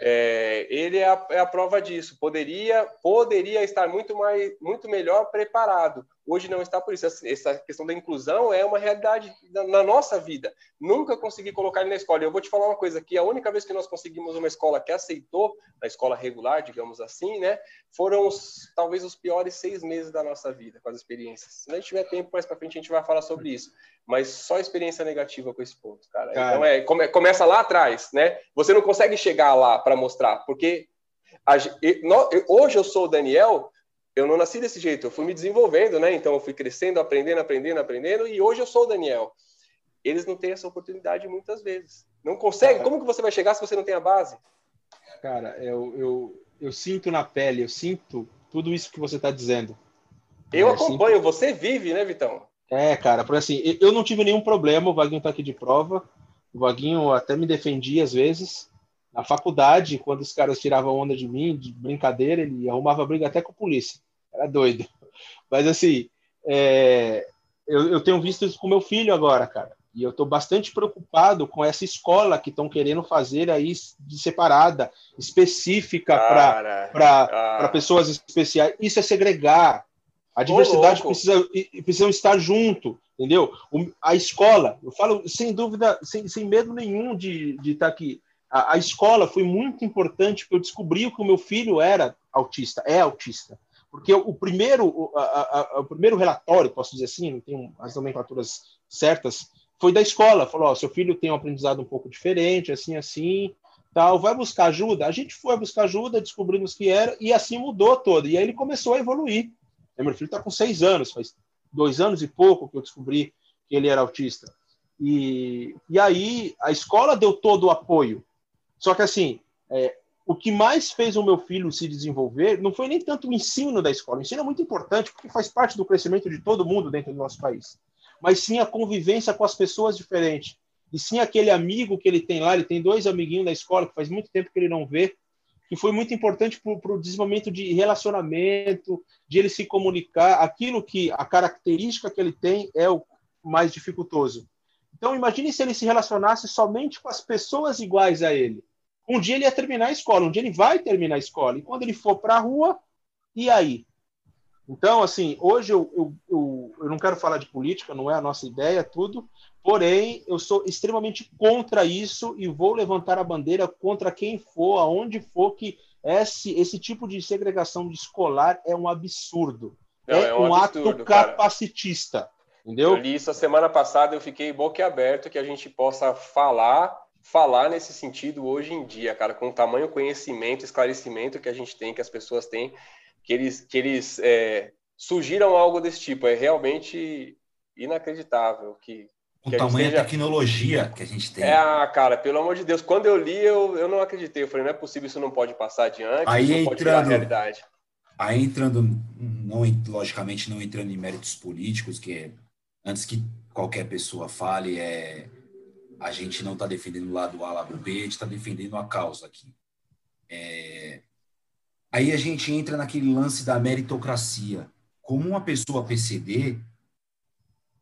É, ele é a, é a, prova disso. Poderia, poderia estar muito mais, muito melhor preparado. Hoje não está por isso. Essa questão da inclusão é uma realidade na nossa vida. Nunca consegui colocar ele na escola. Eu vou te falar uma coisa aqui: a única vez que nós conseguimos uma escola que aceitou, na escola regular, digamos assim, né, foram os, talvez os piores seis meses da nossa vida com as experiências. Se a gente tiver tempo mais para frente, a gente vai falar sobre isso. Mas só experiência negativa com esse ponto, cara. cara. Então é come, começa lá atrás, né? Você não consegue chegar lá para mostrar, porque a, hoje eu sou o Daniel eu não nasci desse jeito, eu fui me desenvolvendo, né? Então eu fui crescendo, aprendendo, aprendendo, aprendendo, e hoje eu sou o Daniel. Eles não têm essa oportunidade muitas vezes. Não consegue. Como que você vai chegar se você não tem a base? Cara, eu, eu, eu sinto na pele, eu sinto tudo isso que você está dizendo. Eu é, acompanho, sinto... você vive, né, Vitão? É, cara, porque assim, eu não tive nenhum problema, o Vaguinho está aqui de prova. O Vaguinho até me defendia às vezes. Na faculdade, quando os caras tiravam onda de mim, de brincadeira, ele arrumava briga até com a polícia. Era doido. Mas assim, é, eu, eu, tenho visto isso com meu filho agora, cara. E eu estou bastante preocupado com essa escola que estão querendo fazer aí de separada, específica para ah. pessoas especiais. Isso é segregar. A diversidade precisa, precisa estar junto, entendeu? A escola, eu falo sem dúvida, sem, sem medo nenhum de, de estar tá aqui. A, a escola foi muito importante porque eu descobri que o meu filho era autista, é autista. Porque o primeiro, o, a, a, o primeiro relatório, posso dizer assim, não tenho as nomenclaturas certas, foi da escola. Falou: seu filho tem um aprendizado um pouco diferente, assim, assim, tal. Vai buscar ajuda? A gente foi buscar ajuda, descobrimos que era, e assim mudou todo. E aí ele começou a evoluir. Meu filho está com seis anos, faz dois anos e pouco que eu descobri que ele era autista. E, e aí a escola deu todo o apoio. Só que assim, é, o que mais fez o meu filho se desenvolver não foi nem tanto o ensino da escola. O ensino é muito importante porque faz parte do crescimento de todo mundo dentro do nosso país. Mas sim a convivência com as pessoas diferentes. E sim aquele amigo que ele tem lá, ele tem dois amiguinhos da escola que faz muito tempo que ele não vê, que foi muito importante para o desenvolvimento de relacionamento, de ele se comunicar, aquilo que a característica que ele tem é o mais dificultoso. Então imagine se ele se relacionasse somente com as pessoas iguais a ele um dia ele ia terminar a escola, um dia ele vai terminar a escola. E quando ele for para a rua, e aí? Então, assim, hoje eu, eu, eu, eu, não quero falar de política, não é a nossa ideia, tudo. Porém, eu sou extremamente contra isso e vou levantar a bandeira contra quem for, aonde for, que esse, esse tipo de segregação de escolar é um absurdo. Não, é, é, um, um absurdo, ato capacitista. Cara. Entendeu? Eu li isso a semana passada, eu fiquei boquiaberto que a gente possa falar falar nesse sentido hoje em dia, cara, com o tamanho conhecimento, esclarecimento que a gente tem, que as pessoas têm, que eles, que eles é, surgiram algo desse tipo. É realmente inacreditável que. O que tamanho da tecnologia que a gente tem. É, ah, cara, pelo amor de Deus, quando eu li, eu, eu não acreditei. Eu falei, não é possível, isso não pode passar adiante, aí isso não pode entrando, realidade. Aí entrando, não, logicamente não entrando em méritos políticos, que é, antes que qualquer pessoa fale, é a gente não está defendendo o lado A, lado B, a gente está defendendo a causa aqui. É... Aí a gente entra naquele lance da meritocracia. Como uma pessoa PCD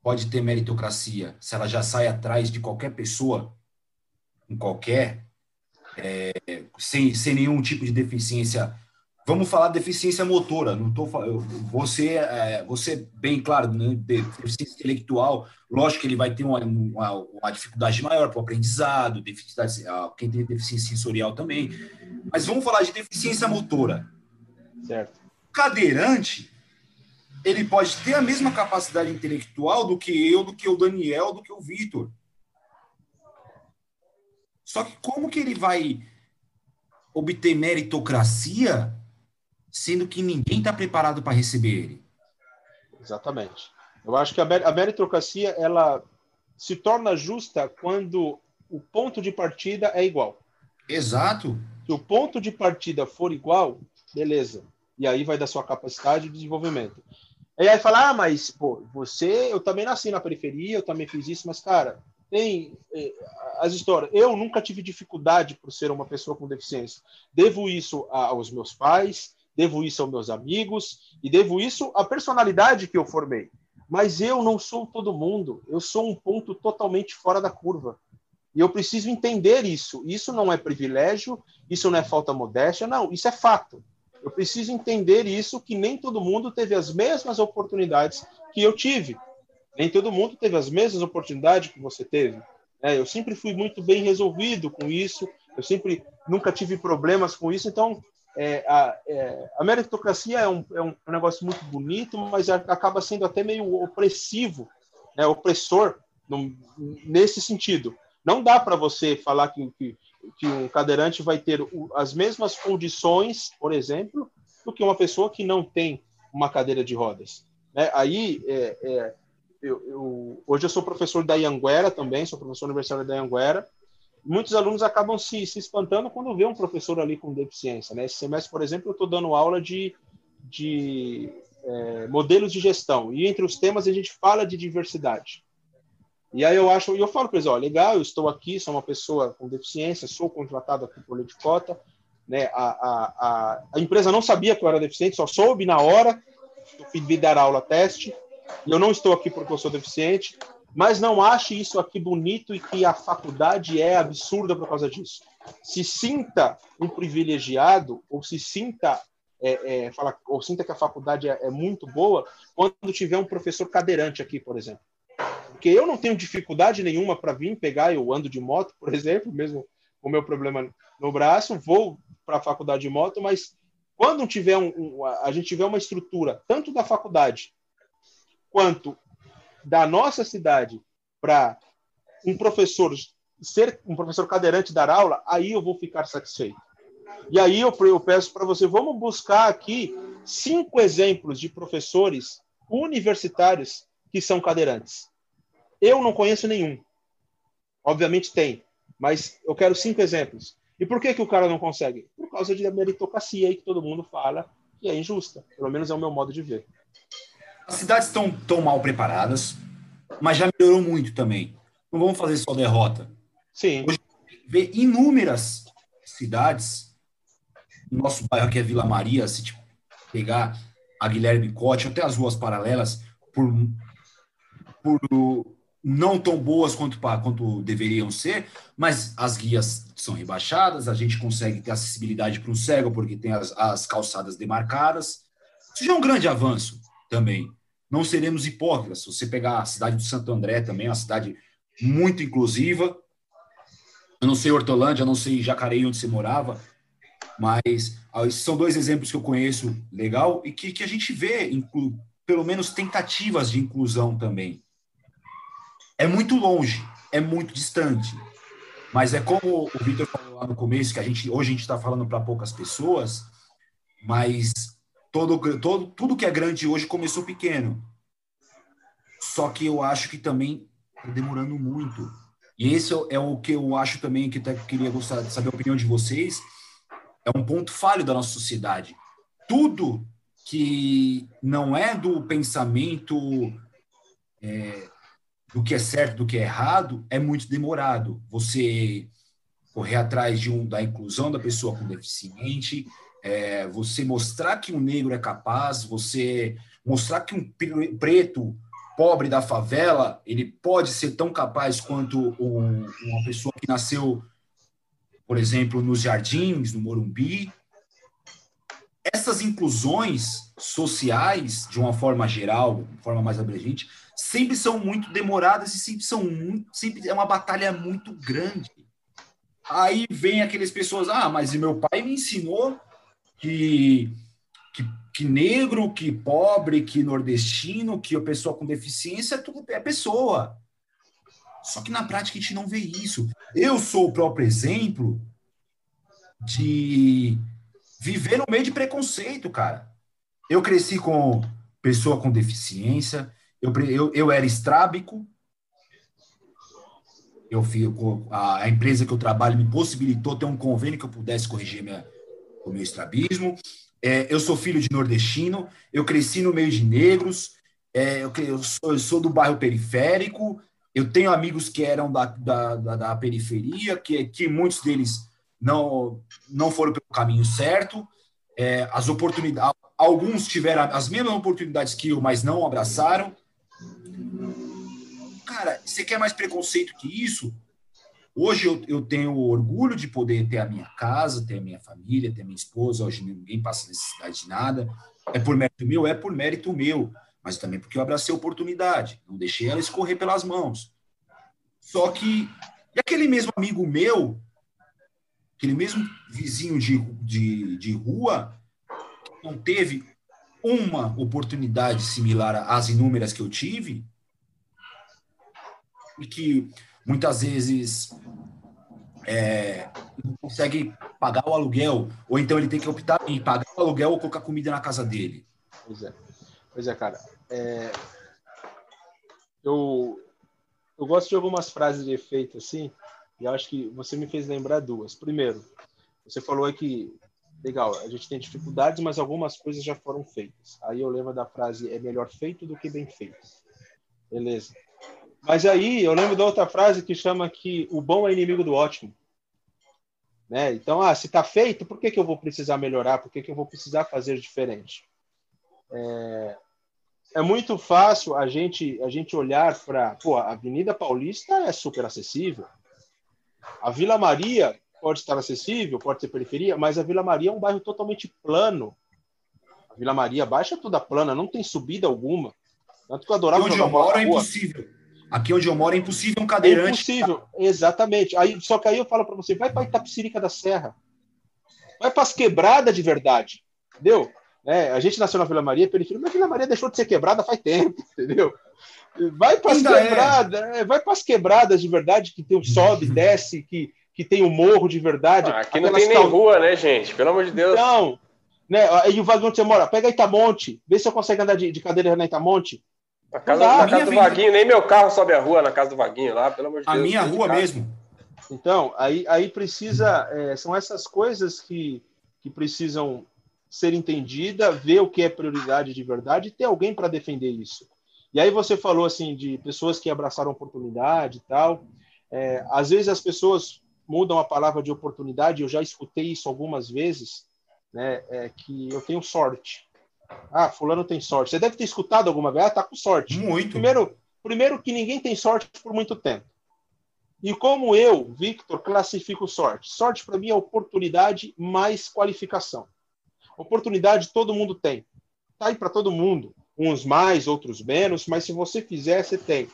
pode ter meritocracia se ela já sai atrás de qualquer pessoa, em qualquer, é, sem, sem nenhum tipo de deficiência Vamos falar de deficiência motora. Não tô, você, é, você bem claro, né, deficiência intelectual. Lógico que ele vai ter uma, uma, uma dificuldade maior para o aprendizado, deficiência, ah, quem tem deficiência sensorial também. Mas vamos falar de deficiência motora. Certo. Cadeirante, ele pode ter a mesma capacidade intelectual do que eu, do que o Daniel, do que o Vitor. Só que como que ele vai obter meritocracia sendo que ninguém está preparado para receber ele. Exatamente. Eu acho que a meritocracia ela se torna justa quando o ponto de partida é igual. Exato. Se o ponto de partida for igual, beleza. E aí vai da sua capacidade de desenvolvimento. E aí fala, ah, mas pô, você, eu também nasci na periferia, eu também fiz isso, mas cara, tem eh, as histórias. Eu nunca tive dificuldade por ser uma pessoa com deficiência. Devo isso aos meus pais, devo isso aos meus amigos e devo isso à personalidade que eu formei. Mas eu não sou todo mundo, eu sou um ponto totalmente fora da curva. E eu preciso entender isso. Isso não é privilégio, isso não é falta modéstia, não, isso é fato. Eu preciso entender isso que nem todo mundo teve as mesmas oportunidades que eu tive. Nem todo mundo teve as mesmas oportunidades que você teve. É, eu sempre fui muito bem resolvido com isso, eu sempre nunca tive problemas com isso, então é, a, é, a, meritocracia é um, é um, negócio muito bonito, mas acaba sendo até meio opressivo, né, opressor no, nesse sentido. Não dá para você falar que, que, que, um cadeirante vai ter as mesmas condições, por exemplo, do que uma pessoa que não tem uma cadeira de rodas. Né? Aí, é, é eu, eu, hoje eu sou professor da Ianguera também, sou professor universitário da Ianguera, muitos alunos acabam se, se espantando quando vê um professor ali com deficiência. Né? Esse semestre, por exemplo, eu estou dando aula de, de é, modelos de gestão, e entre os temas a gente fala de diversidade. E aí eu acho, e eu falo para eles, ó, legal, eu estou aqui, sou uma pessoa com deficiência, sou contratado aqui por lei de cota, né? A, a, a, a empresa não sabia que eu era deficiente, só soube na hora, eu fui dar aula teste, e eu não estou aqui porque eu sou deficiente, Mas não ache isso aqui bonito e que a faculdade é absurda por causa disso. Se sinta um privilegiado ou se sinta é, é, fala, ou sinta que a faculdade é, é muito boa quando tiver um professor cadeirante aqui, por exemplo. Porque eu não tenho dificuldade nenhuma para vir pegar, eu ando de moto, por exemplo, mesmo com o meu problema no braço, vou para a faculdade de moto, mas quando tiver um, um, a gente tiver uma estrutura, tanto da faculdade quanto da nossa cidade, para um professor ser um professor cadeirante dar aula, aí eu vou ficar satisfeito. E aí eu, eu peço para você, vamos buscar aqui cinco exemplos de professores universitários que são cadeirantes. Eu não conheço nenhum. Obviamente tem, mas eu quero cinco exemplos. E por que, que o cara não consegue? Por causa da meritocracia aí que todo mundo fala que é injusta. Pelo menos é o meu modo de ver. As cidades estão tão mal preparadas, mas já melhorou muito também. Não vamos fazer só derrota. Sim. Hoje vê inúmeras cidades, nosso bairro aqui é Vila Maria, se tipo, pegar a Guilherme Cote, até as ruas paralelas, por, por não tão boas quanto, quanto deveriam ser, mas as guias são rebaixadas, a gente consegue ter acessibilidade para um cego porque tem as, as calçadas demarcadas. Isso já é um grande avanço também. Não seremos hipócritas. Se você pegar a cidade do Santo André também, é uma cidade muito inclusiva. Eu não sei Hortolândia, eu não sei Jacareí, onde você morava, mas são dois exemplos que eu conheço legal e que, que a gente vê, inclu, pelo menos, tentativas de inclusão também é muito longe, é muito distante. Mas é como o Victor falou lá no começo, que a gente hoje a gente está falando para poucas pessoas, mas todo, todo, tudo que é grande hoje começou pequeno. Só que eu acho que também está demorando muito. E esse é o que eu acho também, que até queria gostar de saber a opinião de vocês, é um ponto falho da nossa sociedade. Tudo que não é do pensamento é, do que é certo, do que é errado, é muito demorado. Você correr atrás de um, da inclusão da pessoa com deficiente, é, você mostrar que um negro é capaz, você mostrar que um preto pobre da favela ele pode ser tão capaz quanto um, uma pessoa que nasceu, por exemplo, nos Jardins, no Morumbi. Essas inclusões sociais, de uma forma geral, de forma mais abrangente, sempre são muito demoradas e sempre são muito, sempre é uma batalha muito grande. Aí vem aquelas pessoas, ah, mas meu pai me ensinou que, que, que negro, que pobre, que nordestino, que a pessoa com deficiência, tudo é pessoa. Só que na prática a gente não vê isso. Eu sou o próprio exemplo de viver no meio de preconceito, cara. Eu cresci com pessoa com deficiência, eu, eu, eu era estrábico, eu fico, a, a, empresa que eu trabalho me possibilitou ter um convênio que eu pudesse corrigir minha, o meu estrabismo. É, eu sou filho de nordestino, eu cresci no meio de negros, é, eu, eu, sou, eu, sou, do bairro periférico, eu tenho amigos que eram da, da, da, da periferia, que, que muitos deles não, não foram pelo caminho certo. É, as oportunidades, alguns tiveram as mesmas oportunidades que eu, mas não abraçaram. Cara, você quer mais preconceito que isso? Hoje eu, eu tenho orgulho de poder ter a minha casa, ter a minha família, ter a minha esposa. Hoje ninguém passa necessidade de nada. É por mérito meu? É por mérito meu. Mas também porque eu abracei a oportunidade. Não deixei ela escorrer pelas mãos. Só que, e aquele mesmo amigo meu, aquele mesmo vizinho de, de, de rua, não teve uma oportunidade similar às inúmeras que eu tive, e que muitas vezes é, não consegue pagar o aluguel, ou então ele tem que optar em pagar o aluguel ou colocar comida na casa dele. Pois é, pois é, cara. É... Eu, eu gosto de algumas frases de efeito assim, e acho que você me fez lembrar duas. Primeiro, você falou que legal, a gente tem dificuldades, mas algumas coisas já foram feitas. Aí eu lembro da frase: é melhor feito do que bem feito. Beleza. Mas aí eu lembro da outra frase que chama que o bom é inimigo do ótimo. Né? Então, ah, se está feito, por que, que eu vou precisar melhorar? Por que, que eu vou precisar fazer diferente? É... é muito fácil a gente, a gente olhar para. Pô, a Avenida Paulista é super acessível. A Vila Maria pode estar acessível, pode ser periferia, mas a Vila Maria é um bairro totalmente plano. A Vila Maria Baixa é toda plana, não tem subida alguma. Tanto que eu adorava onde eu moro é impossível. Aqui onde eu moro é impossível um cadeirante. É impossível, exatamente. Aí, só que aí eu falo para você, vai para Itapecirica da Serra. Vai para as quebradas de verdade. Entendeu? É, a gente nasceu na Vila Maria, periferia, mas a Vila Maria deixou de ser quebrada faz tempo, entendeu? Vai para as quebradas, é. vai para as quebradas de verdade, que tem o sobe, desce, que, que tem o morro de verdade. Ah, aqui não tem nem cal... rua, né, gente? Pelo amor de Deus. Não, né? Aí o vagão onde você mora, pega Itamonte, vê se você consegue andar de, de cadeira na Itamonte. Na casa, na casa do Vaguinho, nem meu carro sobe a rua na casa do Vaguinho lá, pelo amor de a Deus. A minha rua mesmo. Então, aí, aí precisa, é, são essas coisas que, que precisam ser entendida, ver o que é prioridade de verdade e ter alguém para defender isso. E aí você falou assim de pessoas que abraçaram oportunidade e tal. É, às vezes as pessoas mudam a palavra de oportunidade. Eu já escutei isso algumas vezes, né? É, que eu tenho sorte. Ah, fulano tem sorte. Você deve ter escutado alguma vez. Ah, tá com sorte. Muito. Primeiro, primeiro que ninguém tem sorte por muito tempo. E como eu, Victor, classifico sorte? Sorte para mim é oportunidade mais qualificação. Oportunidade todo mundo tem. Tá aí para todo mundo. Uns mais, outros menos, mas se você fizer, você tem.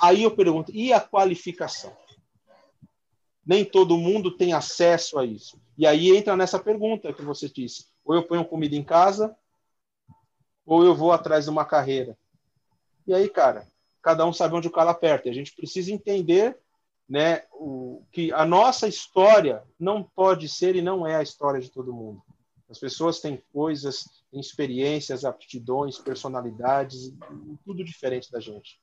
Aí eu pergunto, e a qualificação? Nem todo mundo tem acesso a isso. E aí entra nessa pergunta que você disse: ou eu ponho comida em casa, ou eu vou atrás de uma carreira. E aí, cara, cada um sabe onde o calo aperta. A gente precisa entender né, o, que a nossa história não pode ser e não é a história de todo mundo. As pessoas têm coisas, experiências, aptidões, personalidades, tudo diferente da gente.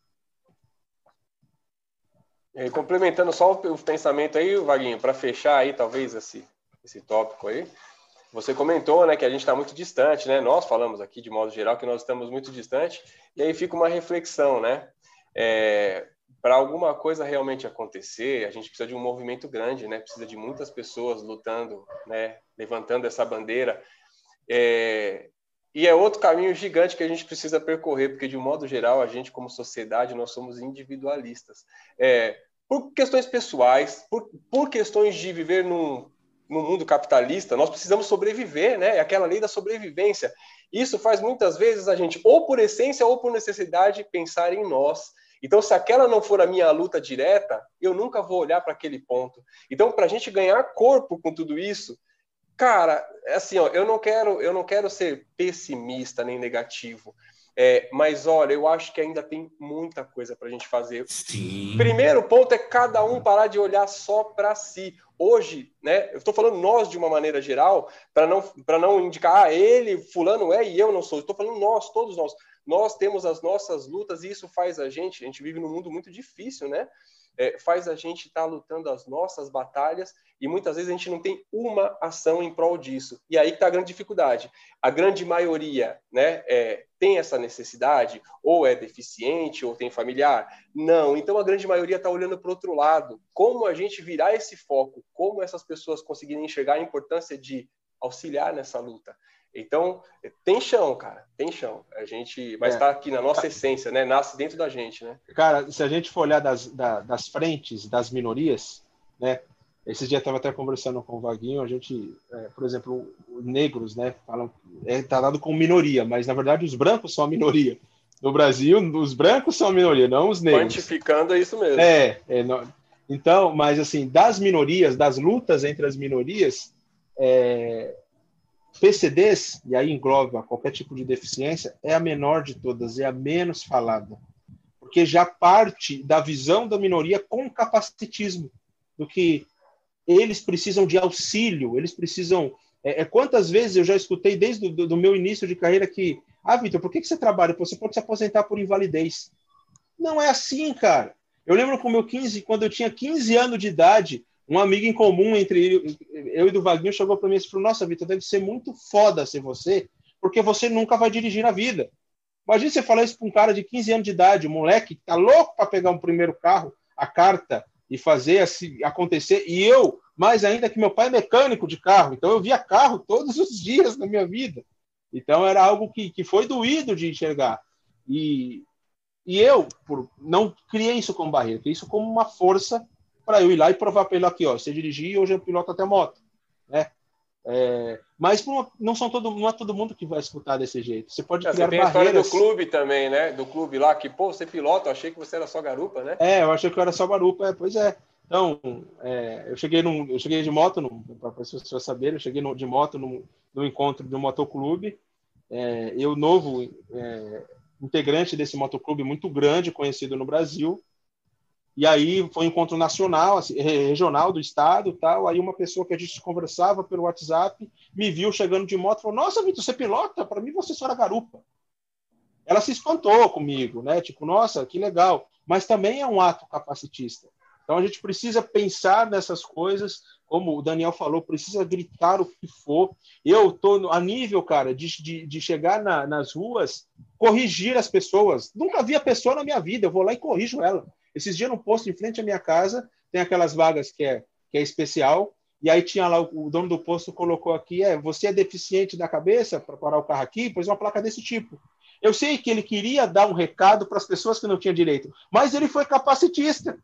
E complementando só o pensamento aí, Vaguinho, para fechar aí talvez esse, esse tópico aí, você comentou, né, que a gente está muito distante, né? Nós falamos aqui de modo geral que nós estamos muito distante, e aí fica uma reflexão, né? É, para alguma coisa realmente acontecer, a gente precisa de um movimento grande, né? Precisa de muitas pessoas lutando, né? Levantando essa bandeira. É... E é outro caminho gigante que a gente precisa percorrer, porque de um modo geral a gente, como sociedade, nós somos individualistas. É... Por questões pessoais, por, por questões de viver num, num mundo capitalista, nós precisamos sobreviver, né? É aquela lei da sobrevivência. Isso faz muitas vezes a gente, ou por essência ou por necessidade, pensar em nós então, se aquela não for a minha luta direta, eu nunca vou olhar para aquele ponto. Então, para a gente ganhar corpo com tudo isso, cara, assim, ó, eu não quero, eu não quero ser pessimista nem negativo. É, mas olha, eu acho que ainda tem muita coisa para a gente fazer. Sim. Primeiro ponto é cada um parar de olhar só para si. Hoje, né? Eu estou falando nós de uma maneira geral, para não para não indicar ah, ele, fulano é e eu não sou. Estou falando nós, todos nós nós temos as nossas lutas e isso faz a gente, a gente vive num mundo muito difícil, né? É, faz a gente estar tá lutando as nossas batalhas e muitas vezes a gente não tem uma ação em prol disso. E aí está a grande dificuldade. A grande maioria né, é, tem essa necessidade, ou é deficiente, ou tem familiar? Não. Então a grande maioria está olhando para o outro lado. Como a gente virar esse foco? Como essas pessoas conseguirem enxergar a importância de auxiliar nessa luta? Então, tem chão, cara, tem chão. A gente, mas está é. aqui na nossa essência, né? Nasce dentro da gente, né? Cara, se a gente for olhar das, da, das frentes, das minorias, né? Esses dias estava até conversando com o Vaguinho, a gente, é, por exemplo, negros, né? Falam, é tá dado como minoria, mas na verdade os brancos são a minoria. No Brasil, os brancos são a minoria, não os negros. Quantificando é isso mesmo. É, é não, então, mas assim, das minorias, das lutas entre as minorias, é, PCDs, e aí engloba qualquer tipo de deficiência, é a menor de todas, é a menos falada. Porque já parte da visão da minoria com capacitismo, do que eles precisam de auxílio, eles precisam. É, é quantas vezes eu já escutei desde do meu início de carreira que, ah, Vitor, por que, que você trabalha? Você pode se aposentar por invalidez. Não é assim, cara. Eu lembro com meu 15, quando eu tinha 15 anos de idade, um amigo em comum entre eu e do Vaguinho chegou para mim e falou: Nossa, Vitor, deve ser muito foda ser você, porque você nunca vai dirigir na vida. Imagina você falar isso para um cara de 15 anos de idade, um moleque que tá louco para pegar um primeiro carro, a carta e fazer assim, acontecer. E eu, mais ainda que meu pai é mecânico de carro, então eu via carro todos os dias na minha vida. Então era algo que, que foi doído de enxergar. E, e eu por, não criei isso como barreira, criei isso como uma força para eu ir lá e provar para ele aqui, ó, você dirigir e hoje eu piloto até moto, né? É, mas não são todo, não é todo mundo que vai escutar desse jeito. Você pode é, criar você tem barreiras. a história do clube também, né? Do clube lá que, pô, você pilota, eu achei que você era só garupa, né? É, eu achei que eu era só garupa, é, pois é. Então, é, eu cheguei num, eu cheguei de moto, para as pessoas saberem, eu cheguei no, de moto no, encontro do motoclube. É, eu novo é, integrante desse motoclube muito grande, conhecido no Brasil. E aí foi um encontro nacional, assim, regional do estado, tal. Aí uma pessoa que a gente conversava pelo WhatsApp me viu chegando de moto, falou: "Nossa, Vitor, você pilota? Para mim você só era garupa". Ela se espantou comigo, né? Tipo, nossa, que legal. Mas também é um ato capacitista. Então a gente precisa pensar nessas coisas, como o Daniel falou, precisa gritar o que for. Eu estou a nível, cara, de, de, de chegar na, nas ruas, corrigir as pessoas. Nunca vi a pessoa na minha vida, eu vou lá e corrijo ela. Esses dias no posto em frente à minha casa, tem aquelas vagas que é, que é especial, e aí tinha lá o, dono do posto colocou aqui, é, você é deficiente da cabeça para parar o carro aqui? Pôs uma placa desse tipo. Eu sei que ele queria dar um recado para as pessoas que não tinham direito, mas ele foi capacitista.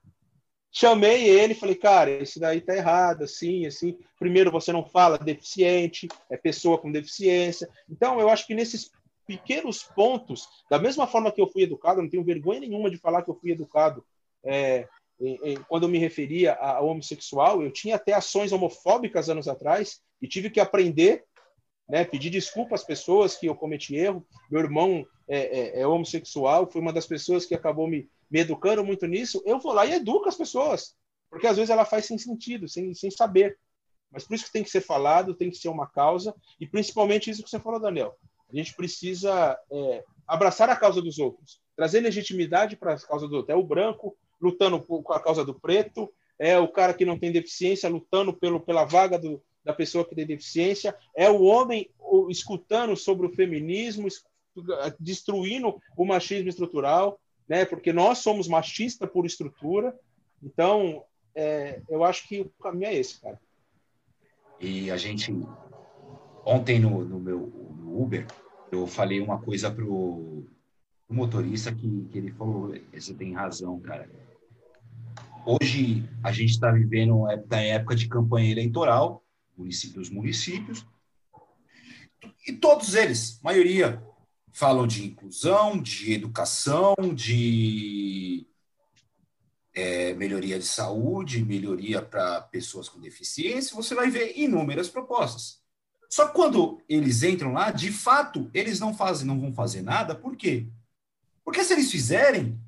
Chamei ele, falei, cara, isso daí tá errado, assim, assim. Primeiro, você não fala deficiente, é pessoa com deficiência. Então, eu acho que nesses pequenos pontos, da mesma forma que eu fui educado, não tenho vergonha nenhuma de falar que eu fui educado é, quando eu me referia ao homossexual, eu tinha até ações homofóbicas anos atrás e tive que aprender, né, pedir desculpa às pessoas que eu cometi erro. Meu irmão é, é, é, homossexual, foi uma das pessoas que acabou me, me educando muito nisso. Eu vou lá e educo as pessoas, porque às vezes ela faz sem sentido, sem, sem saber. Mas por isso que tem que ser falado, tem que ser uma causa, e principalmente isso que você falou, Daniel. A gente precisa é, abraçar a causa dos outros, trazer legitimidade para a causa do outro. É o branco, lutando com a causa do preto, é o cara que não tem deficiência lutando pelo, pela vaga do, da pessoa que tem deficiência, é o homem escutando sobre o feminismo, destruindo o machismo estrutural, né? Porque nós somos machistas por estrutura. Então, é, eu acho que o caminho é esse, cara. E a gente ontem no, no meu no Uber eu falei uma coisa pro, pro motorista que, que ele falou, você tem razão, cara Hoje a gente está vivendo está em época de campanha eleitoral, municípios, municípios, e todos eles, maioria, falam de inclusão, de educação, de é, melhoria de saúde, melhoria para pessoas com deficiência. Você vai ver inúmeras propostas. Só que quando eles entram lá, de fato, eles não fazem, não vão fazer nada. Por quê? Porque se eles fizerem,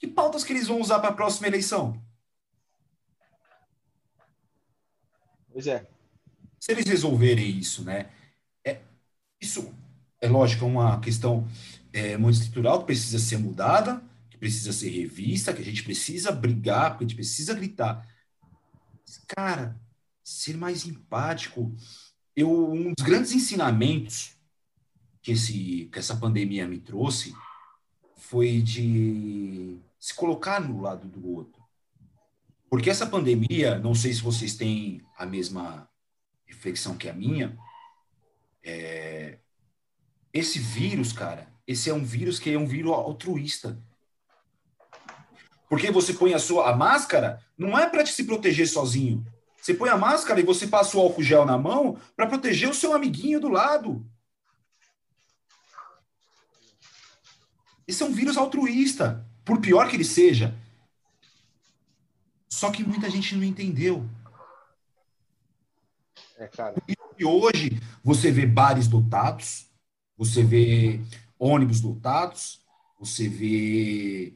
que pautas que eles vão usar para a próxima eleição? Pois é. Se eles resolverem isso, né? É, isso, é lógico, é uma questão é, muito estrutural que precisa ser mudada, que precisa ser revista, que a gente precisa brigar, que a gente precisa gritar. Cara, ser mais empático. Eu, um dos grandes ensinamentos que, esse, que essa pandemia me trouxe foi de se colocar no lado do outro. Porque essa pandemia, não sei se vocês têm a mesma reflexão que a minha, é... esse vírus, cara, esse é um vírus que é um vírus altruísta. Porque você põe a sua a máscara, não é para se proteger sozinho. Você põe a máscara e você passa o álcool gel na mão para proteger o seu amiguinho do lado. Esse é um vírus altruísta por pior que ele seja. Só que muita gente não entendeu. É. E hoje você vê bares lotados, você vê ônibus lotados, você vê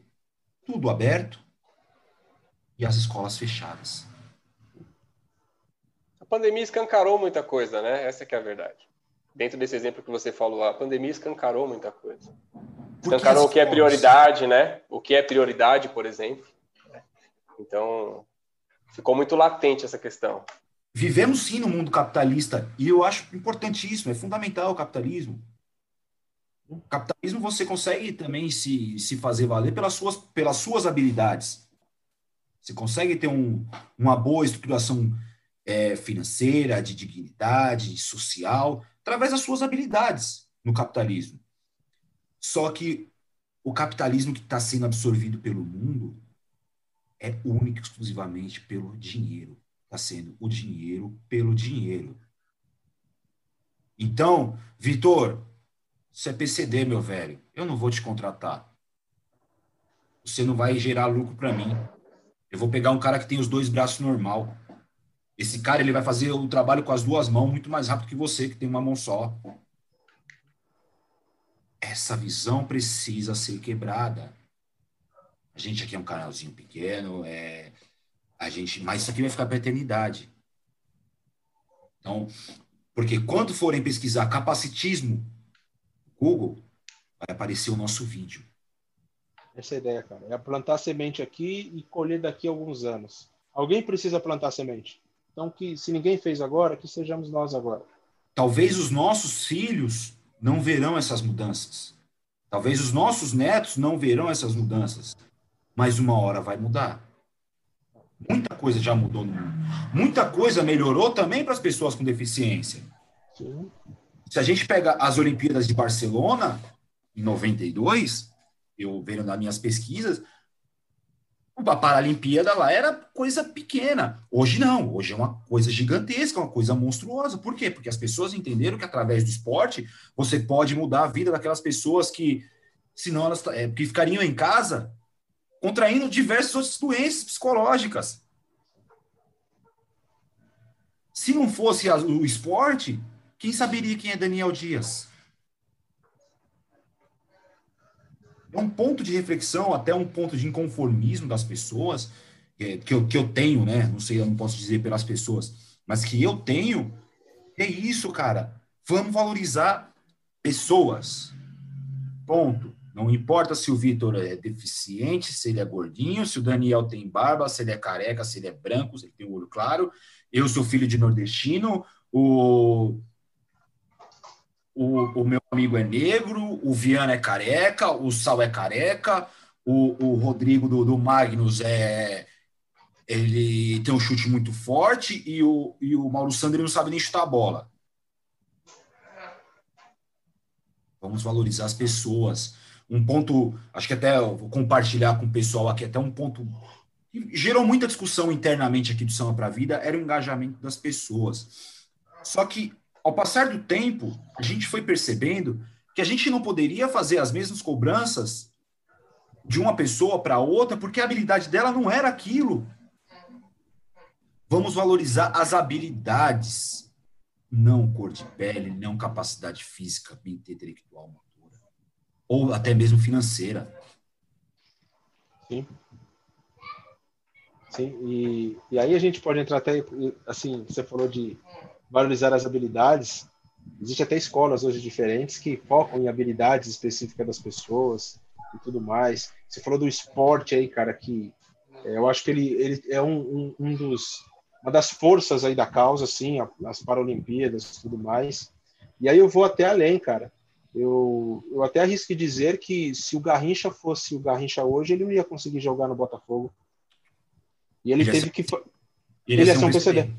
tudo aberto e as escolas fechadas. A pandemia escancarou muita coisa, né? Essa é a verdade. Dentro desse exemplo que você falou, a pandemia escancarou muita coisa. Escancarou o que é prioridade, né? O que é prioridade, por exemplo. Então, ficou muito latente essa questão. Vivemos sim no mundo capitalista e eu acho importantíssimo, é fundamental o capitalismo. O capitalismo você consegue também se, se fazer valer pelas suas, pelas suas habilidades. Você consegue ter um, uma boa estruturação é, financeira, de dignidade, social, através das suas habilidades no capitalismo. Só que o capitalismo que está sendo absorvido pelo mundo é único exclusivamente pelo dinheiro. Está sendo o dinheiro pelo dinheiro. Então, Vitor, você é PCD, meu velho. Eu não vou te contratar. Você não vai gerar lucro para mim. Eu vou pegar um cara que tem os dois braços normal. Esse cara ele vai fazer o trabalho com as duas mãos muito mais rápido que você, que tem uma mão só. Essa visão precisa ser quebrada. A gente aqui é um canalzinho pequeno, é a gente, mas isso aqui vai ficar para eternidade. Então, porque quando forem pesquisar capacitismo Google, vai aparecer o nosso vídeo. Essa é a ideia, cara. É plantar semente aqui e colher daqui a alguns anos. Alguém precisa plantar semente. Então, que se ninguém fez agora, que sejamos nós agora. Talvez os nossos filhos não verão essas mudanças. Talvez os nossos netos não verão essas mudanças. Mas uma hora vai mudar. Muita coisa já mudou no mundo. Muita coisa melhorou também para as pessoas com deficiência. Se a gente pega as Olimpíadas de Barcelona, em 92, eu vendo nas minhas pesquisas, a Paralimpíada lá era coisa pequena. Hoje não, hoje é uma coisa gigantesca, uma coisa monstruosa. Por quê? Porque as pessoas entenderam que através do esporte você pode mudar a vida daquelas pessoas que, senão elas é, que ficariam em casa contraindo diversas outras doenças psicológicas. Se não fosse o esporte, quem saberia quem é Daniel Dias? É um ponto de reflexão, até um ponto de inconformismo das pessoas, que eu, que eu tenho, né? Não sei, eu não posso dizer pelas pessoas, mas que eu tenho. É isso, cara. Vamos valorizar pessoas. Ponto. Não importa se o Vitor é deficiente, se ele é gordinho, se o Daniel tem barba, se ele é careca, se ele é branco, se ele tem olho claro. Eu sou filho de nordestino. O o, o meu amigo é negro, o Viana é careca, o Sal é careca, o, o Rodrigo do, do Magnus é ele tem um chute muito forte e o, e o Mauro Sandri não sabe nem chutar a bola. Vamos valorizar as pessoas. Um ponto, acho que até vou compartilhar com o pessoal aqui, até um ponto que gerou muita discussão internamente aqui do Samba para a Vida, era o engajamento das pessoas. Só que ao passar do tempo, a gente foi percebendo que a gente não poderia fazer as mesmas cobranças de uma pessoa para outra, porque a habilidade dela não era aquilo. Vamos valorizar as habilidades, não cor de pele, não capacidade física, intelectual, motora, ou até mesmo financeira. Sim. Sim, e, e aí a gente pode entrar até, assim, você falou de valorizar as habilidades. Existem até escolas hoje diferentes que focam em habilidades específicas das pessoas e tudo mais. Você falou do esporte aí, cara, que é, eu acho que ele, ele é um, um, um, dos uma das forças aí da causa, assim, as Paralimpíadas e tudo mais. E aí eu vou até além, cara. Eu, eu até arrisco dizer que se o Garrincha fosse o Garrincha hoje, ele não ia conseguir jogar no Botafogo. E ele, ele teve ser, que. Ele, ele ia ser um PCD.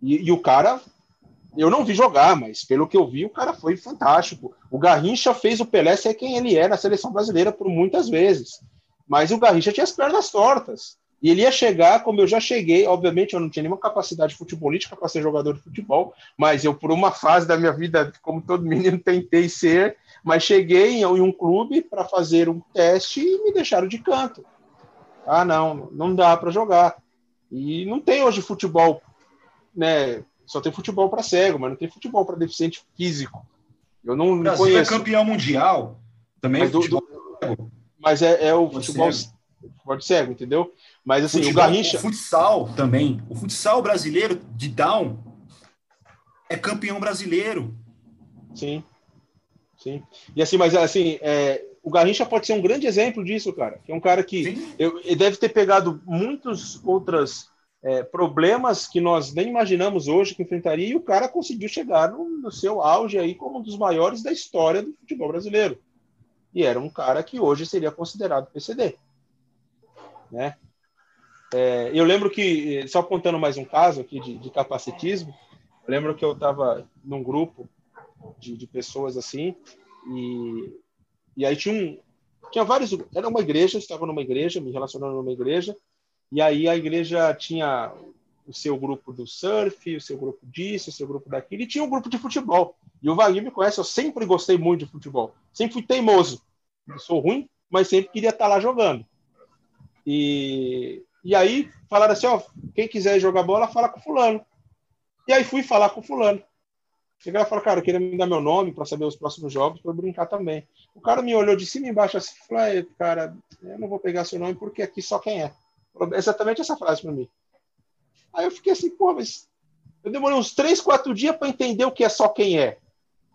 E, e, o cara eu não vi jogar, mas pelo que eu vi, o cara foi fantástico. O Garrincha fez o Pelé ser quem ele é na seleção brasileira por muitas vezes. Mas o Garrincha tinha as pernas tortas. E ele ia chegar, como eu já cheguei, obviamente eu não tinha nenhuma capacidade futebolística para ser jogador de futebol, mas eu, por uma fase da minha vida, como todo menino, tentei ser, mas cheguei em um clube para fazer um teste e me deixaram de canto. Ah, não, não dá para jogar. E não tem hoje futebol né, só tem futebol para cego, mas não tem futebol para deficiente físico. Eu não, Brasil é conheço. é campeão mundial. Também mas, do, do, mas é, é, o futebol cego. cego, entendeu? Mas assim, futebol, o Garrincha. O futsal também. O futsal brasileiro de down é campeão brasileiro. Sim. Sim. E assim, mas assim, é, o Garrincha pode ser um grande exemplo disso, cara. É um cara que eu, ele deve ter pegado muitas outras é, problemas que nós nem imaginamos hoje que enfrentaria, e o cara conseguiu chegar no, no, seu auge aí como um dos maiores da história do futebol brasileiro. E era um cara que hoje seria considerado PCD. Né? É, eu lembro que, só contando mais um caso aqui de, de capacitismo, eu lembro que eu estava num grupo de, de, pessoas assim, e, e aí tinha um, tinha vários. Era uma igreja, estava numa igreja, me relacionando numa igreja, e aí a igreja tinha o seu grupo do surf, o seu grupo disso, o seu grupo daquilo, e tinha um grupo de futebol. E o Vaguinho me conhece, eu sempre gostei muito de futebol. Sempre fui teimoso. Eu sou ruim, mas sempre queria estar lá jogando. E, e aí falaram assim, ó, quem quiser jogar bola, fala com fulano. E aí fui falar com fulano. Cheguei lá e falei, cara, eu queria me dar meu nome para saber os próximos jogos, para brincar também. O cara me olhou de cima e embaixo assim, falou, cara, eu não vou pegar seu nome porque aqui só quem é. Exatamente essa frase para mim. Aí eu fiquei assim, pô, mas eu demorei uns três, quatro dias para entender o que é só quem é.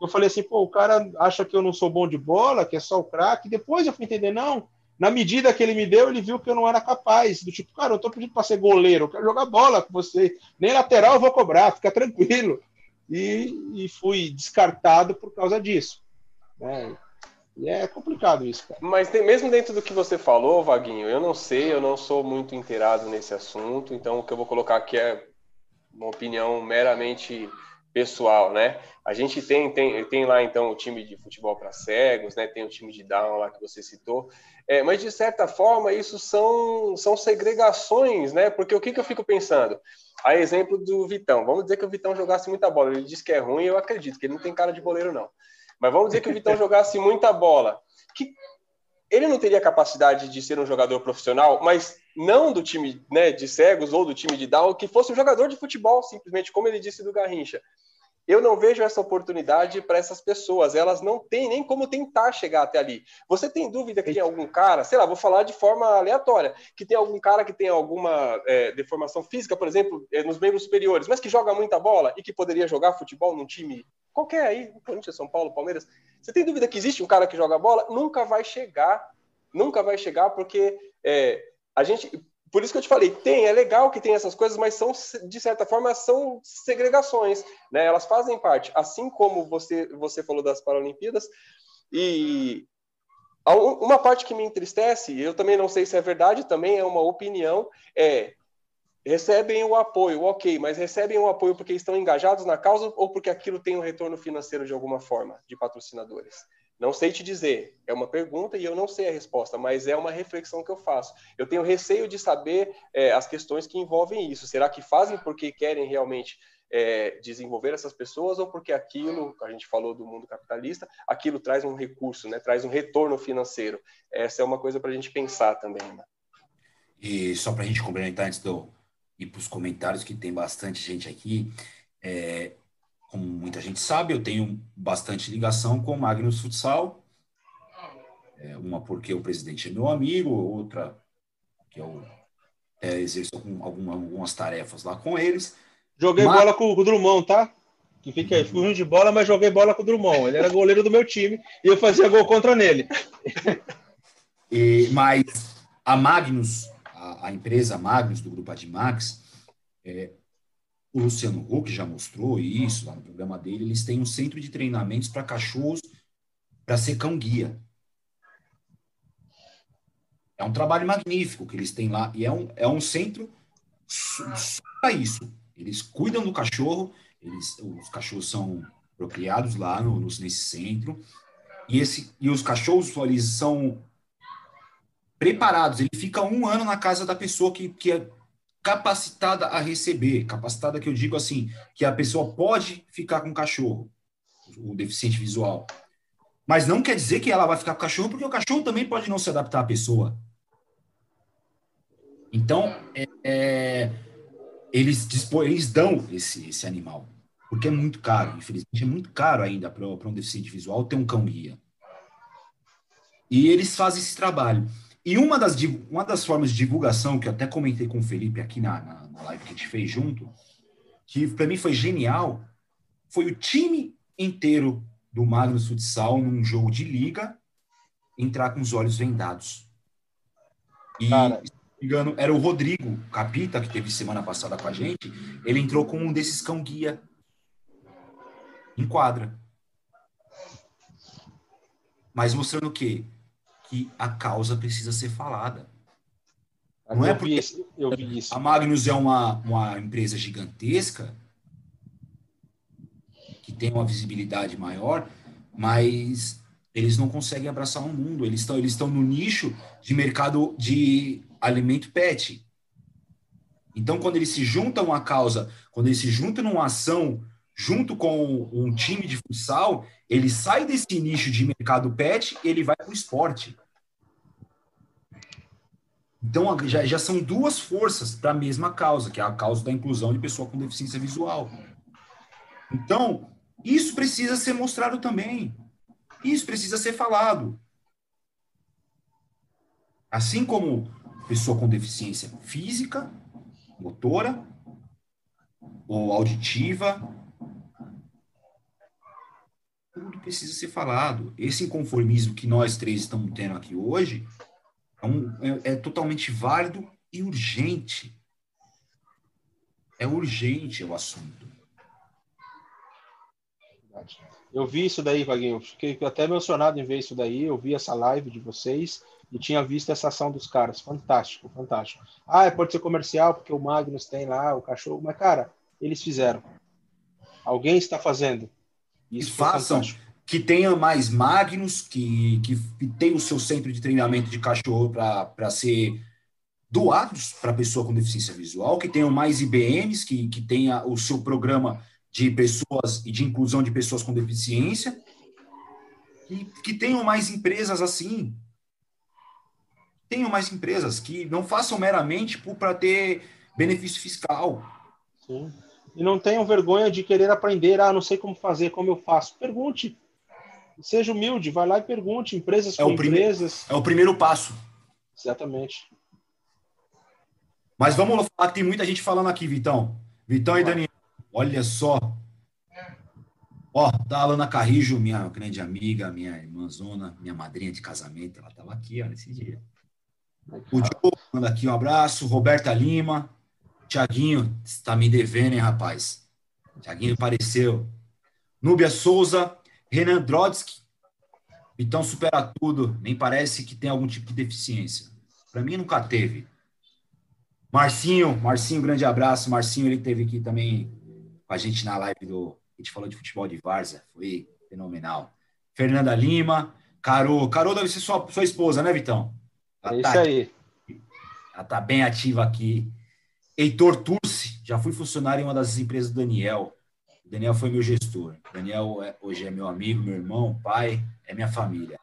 Eu falei assim, pô, o cara acha que eu não sou bom de bola, que é só o craque. Depois eu fui entender, não. Na medida que ele me deu, ele viu que eu não era capaz. Do tipo, cara, eu tô pedindo para ser goleiro, eu quero jogar bola com você. Nem lateral eu vou cobrar, fica tranquilo. E, e fui descartado por causa disso. Né? E é complicado isso, cara. Mas tem, mesmo dentro do que você falou, Vaguinho, eu não sei, eu não sou muito inteirado nesse assunto, então o que eu vou colocar aqui é uma opinião meramente pessoal, né? A gente tem, tem, tem lá então o time de futebol para cegos, né? Tem o time de down lá que você citou, é, mas de certa forma isso são, são segregações, né? Porque o que, que eu fico pensando? A exemplo do Vitão, vamos dizer que o Vitão jogasse muita bola, ele diz que é ruim, eu acredito que ele não tem cara de boleiro não. Mas vamos dizer que o Vitão jogasse muita bola. Que ele não teria capacidade de ser um jogador profissional, mas não do time né, de cegos ou do time de Down, que fosse um jogador de futebol, simplesmente, como ele disse do Garrincha eu não vejo essa oportunidade para essas pessoas. Elas não têm nem como tentar chegar até ali. Você tem dúvida que tem algum cara, sei lá, vou falar de forma aleatória, que tem algum cara que tem alguma é, deformação física, por exemplo, é, nos membros superiores, mas que joga muita bola e que poderia jogar futebol num time qualquer aí, Corinthians, São Paulo, Palmeiras. Você tem dúvida que existe um cara que joga bola? Nunca vai chegar, nunca vai chegar, porque é, a gente por isso que eu te falei, tem, é legal que tem essas coisas, mas são, de certa forma, são segregações, né? Elas fazem parte, assim como você, você falou das Paralimpíadas, e uma parte que me entristece, eu também não sei se é verdade, também é uma opinião, é recebem o apoio, ok, mas recebem o apoio porque estão engajados na causa ou porque aquilo tem um retorno financeiro de alguma forma, de patrocinadores? Não sei te dizer, é uma pergunta e eu não sei a resposta, mas é uma reflexão que eu faço. Eu tenho receio de saber é, as questões que envolvem isso. Será que fazem porque querem realmente é, desenvolver essas pessoas ou porque aquilo, a gente falou do mundo capitalista, aquilo traz um recurso, né, traz um retorno financeiro? Essa é uma coisa para a gente pensar também. Né? E só para a gente complementar antes de ir para os comentários, que tem bastante gente aqui, é, como muita gente sabe, eu tenho bastante ligação com o Magnus Futsal. É, uma porque o presidente é meu amigo, outra que eu é, exerço algum, algumas tarefas lá com eles. Joguei mas... bola com o Drummond, tá? Que fica aí, ruim de bola, mas joguei bola com o Drummond. Ele era goleiro do meu time e eu fazia gol contra nele. e, mas a Magnus, a, a, empresa Magnus do grupo Admax, é, o Luciano Huck já mostrou isso lá no programa dele. Eles têm um centro de treinamentos para cachorros para ser cão-guia. É um trabalho magnífico que eles têm lá. E é um, é um centro para isso. Eles cuidam do cachorro, eles, os cachorros são procriados lá no, no, nesse centro. E, esse, e os cachorros eles são preparados. Ele fica um ano na casa da pessoa que, que é capacitada a receber, capacitada que eu digo assim, que a pessoa pode ficar com o cachorro, o deficiente visual. Mas não quer dizer que ela vai ficar com o cachorro, porque o cachorro também pode não se adaptar à pessoa. Então, é, é, eles, dispor, eles dão esse, esse animal, porque é muito caro. Infelizmente, é muito caro ainda para um deficiente visual ter um cão-guia. E eles fazem esse trabalho. E uma das, uma das formas de divulgação, que eu até comentei com o Felipe aqui na, na, na live que a gente fez junto, que para mim foi genial, foi o time inteiro do Magnus Futsal num jogo de liga entrar com os olhos vendados. E, Cara. se não me engano, era o Rodrigo Capita, que teve semana passada com a gente, ele entrou com um desses cão-guia em quadra. Mas mostrando o quê? Que a causa precisa ser falada. Não é porque a Magnus é uma, uma empresa gigantesca que tem uma visibilidade maior, mas eles não conseguem abraçar o um mundo, eles estão eles estão no nicho de mercado de alimento pet. Então, quando eles se juntam à causa, quando eles se juntam numa ação junto com um time de futsal, ele sai desse nicho de mercado pet e ele vai para o esporte. Então, já, já são duas forças da mesma causa, que é a causa da inclusão de pessoa com deficiência visual. Então, isso precisa ser mostrado também. Isso precisa ser falado. Assim como pessoa com deficiência física, motora ou auditiva, tudo precisa ser falado. Esse inconformismo que nós três estamos tendo aqui hoje é, um, é, é totalmente válido e urgente. É urgente o assunto. Eu vi isso daí, Vaguinho. Fiquei até emocionado em ver isso daí. Eu vi essa live de vocês e tinha visto essa ação dos caras. Fantástico, fantástico. Ah, pode ser comercial porque o Magnus tem lá o cachorro. Mas, cara, eles fizeram. Alguém está fazendo. Isso e façam. Que tenha mais Magnus, que, que, que tenha o seu centro de treinamento de cachorro para ser doados para pessoa com deficiência visual, que tenham mais IBMs, que, que tenha o seu programa de pessoas e de inclusão de pessoas com deficiência, e que tenham mais empresas assim. Tenham mais empresas que não façam meramente para ter benefício fiscal. Sim. E não tenham vergonha de querer aprender. Ah, não sei como fazer, como eu faço. Pergunte. Seja humilde, vai lá e pergunte. Empresas é com empresas. É o primeiro passo. Exatamente. Mas vamos falar que tem muita gente falando aqui, Vitão. Vitão e Daniel. Olha só. Ó, tá a Alana Carrijo, minha grande amiga, minha irmãzona, minha madrinha de casamento, ela estava aqui, ó, nesse dia. O Diogo manda aqui um abraço. Roberta Lima. Tiaguinho, está me devendo, hein, rapaz? Tiaguinho apareceu. Núbia Souza. Renan Drodsky. Então supera tudo. Nem parece que tem algum tipo de deficiência. Para mim, nunca teve. Marcinho, Marcinho, grande abraço. Marcinho, ele teve aqui também com a gente na live do. A gente falou de futebol de Várzea, foi fenomenal. Fernanda Lima, Carol. Carol deve ser sua, sua esposa, né, Vitão? Ela é isso tá, aí. Ela tá bem ativa aqui. Heitor Turci, já fui funcionário em uma das empresas do Daniel. Daniel foi meu gestor. Daniel é, hoje é meu amigo, meu irmão, pai, é minha família.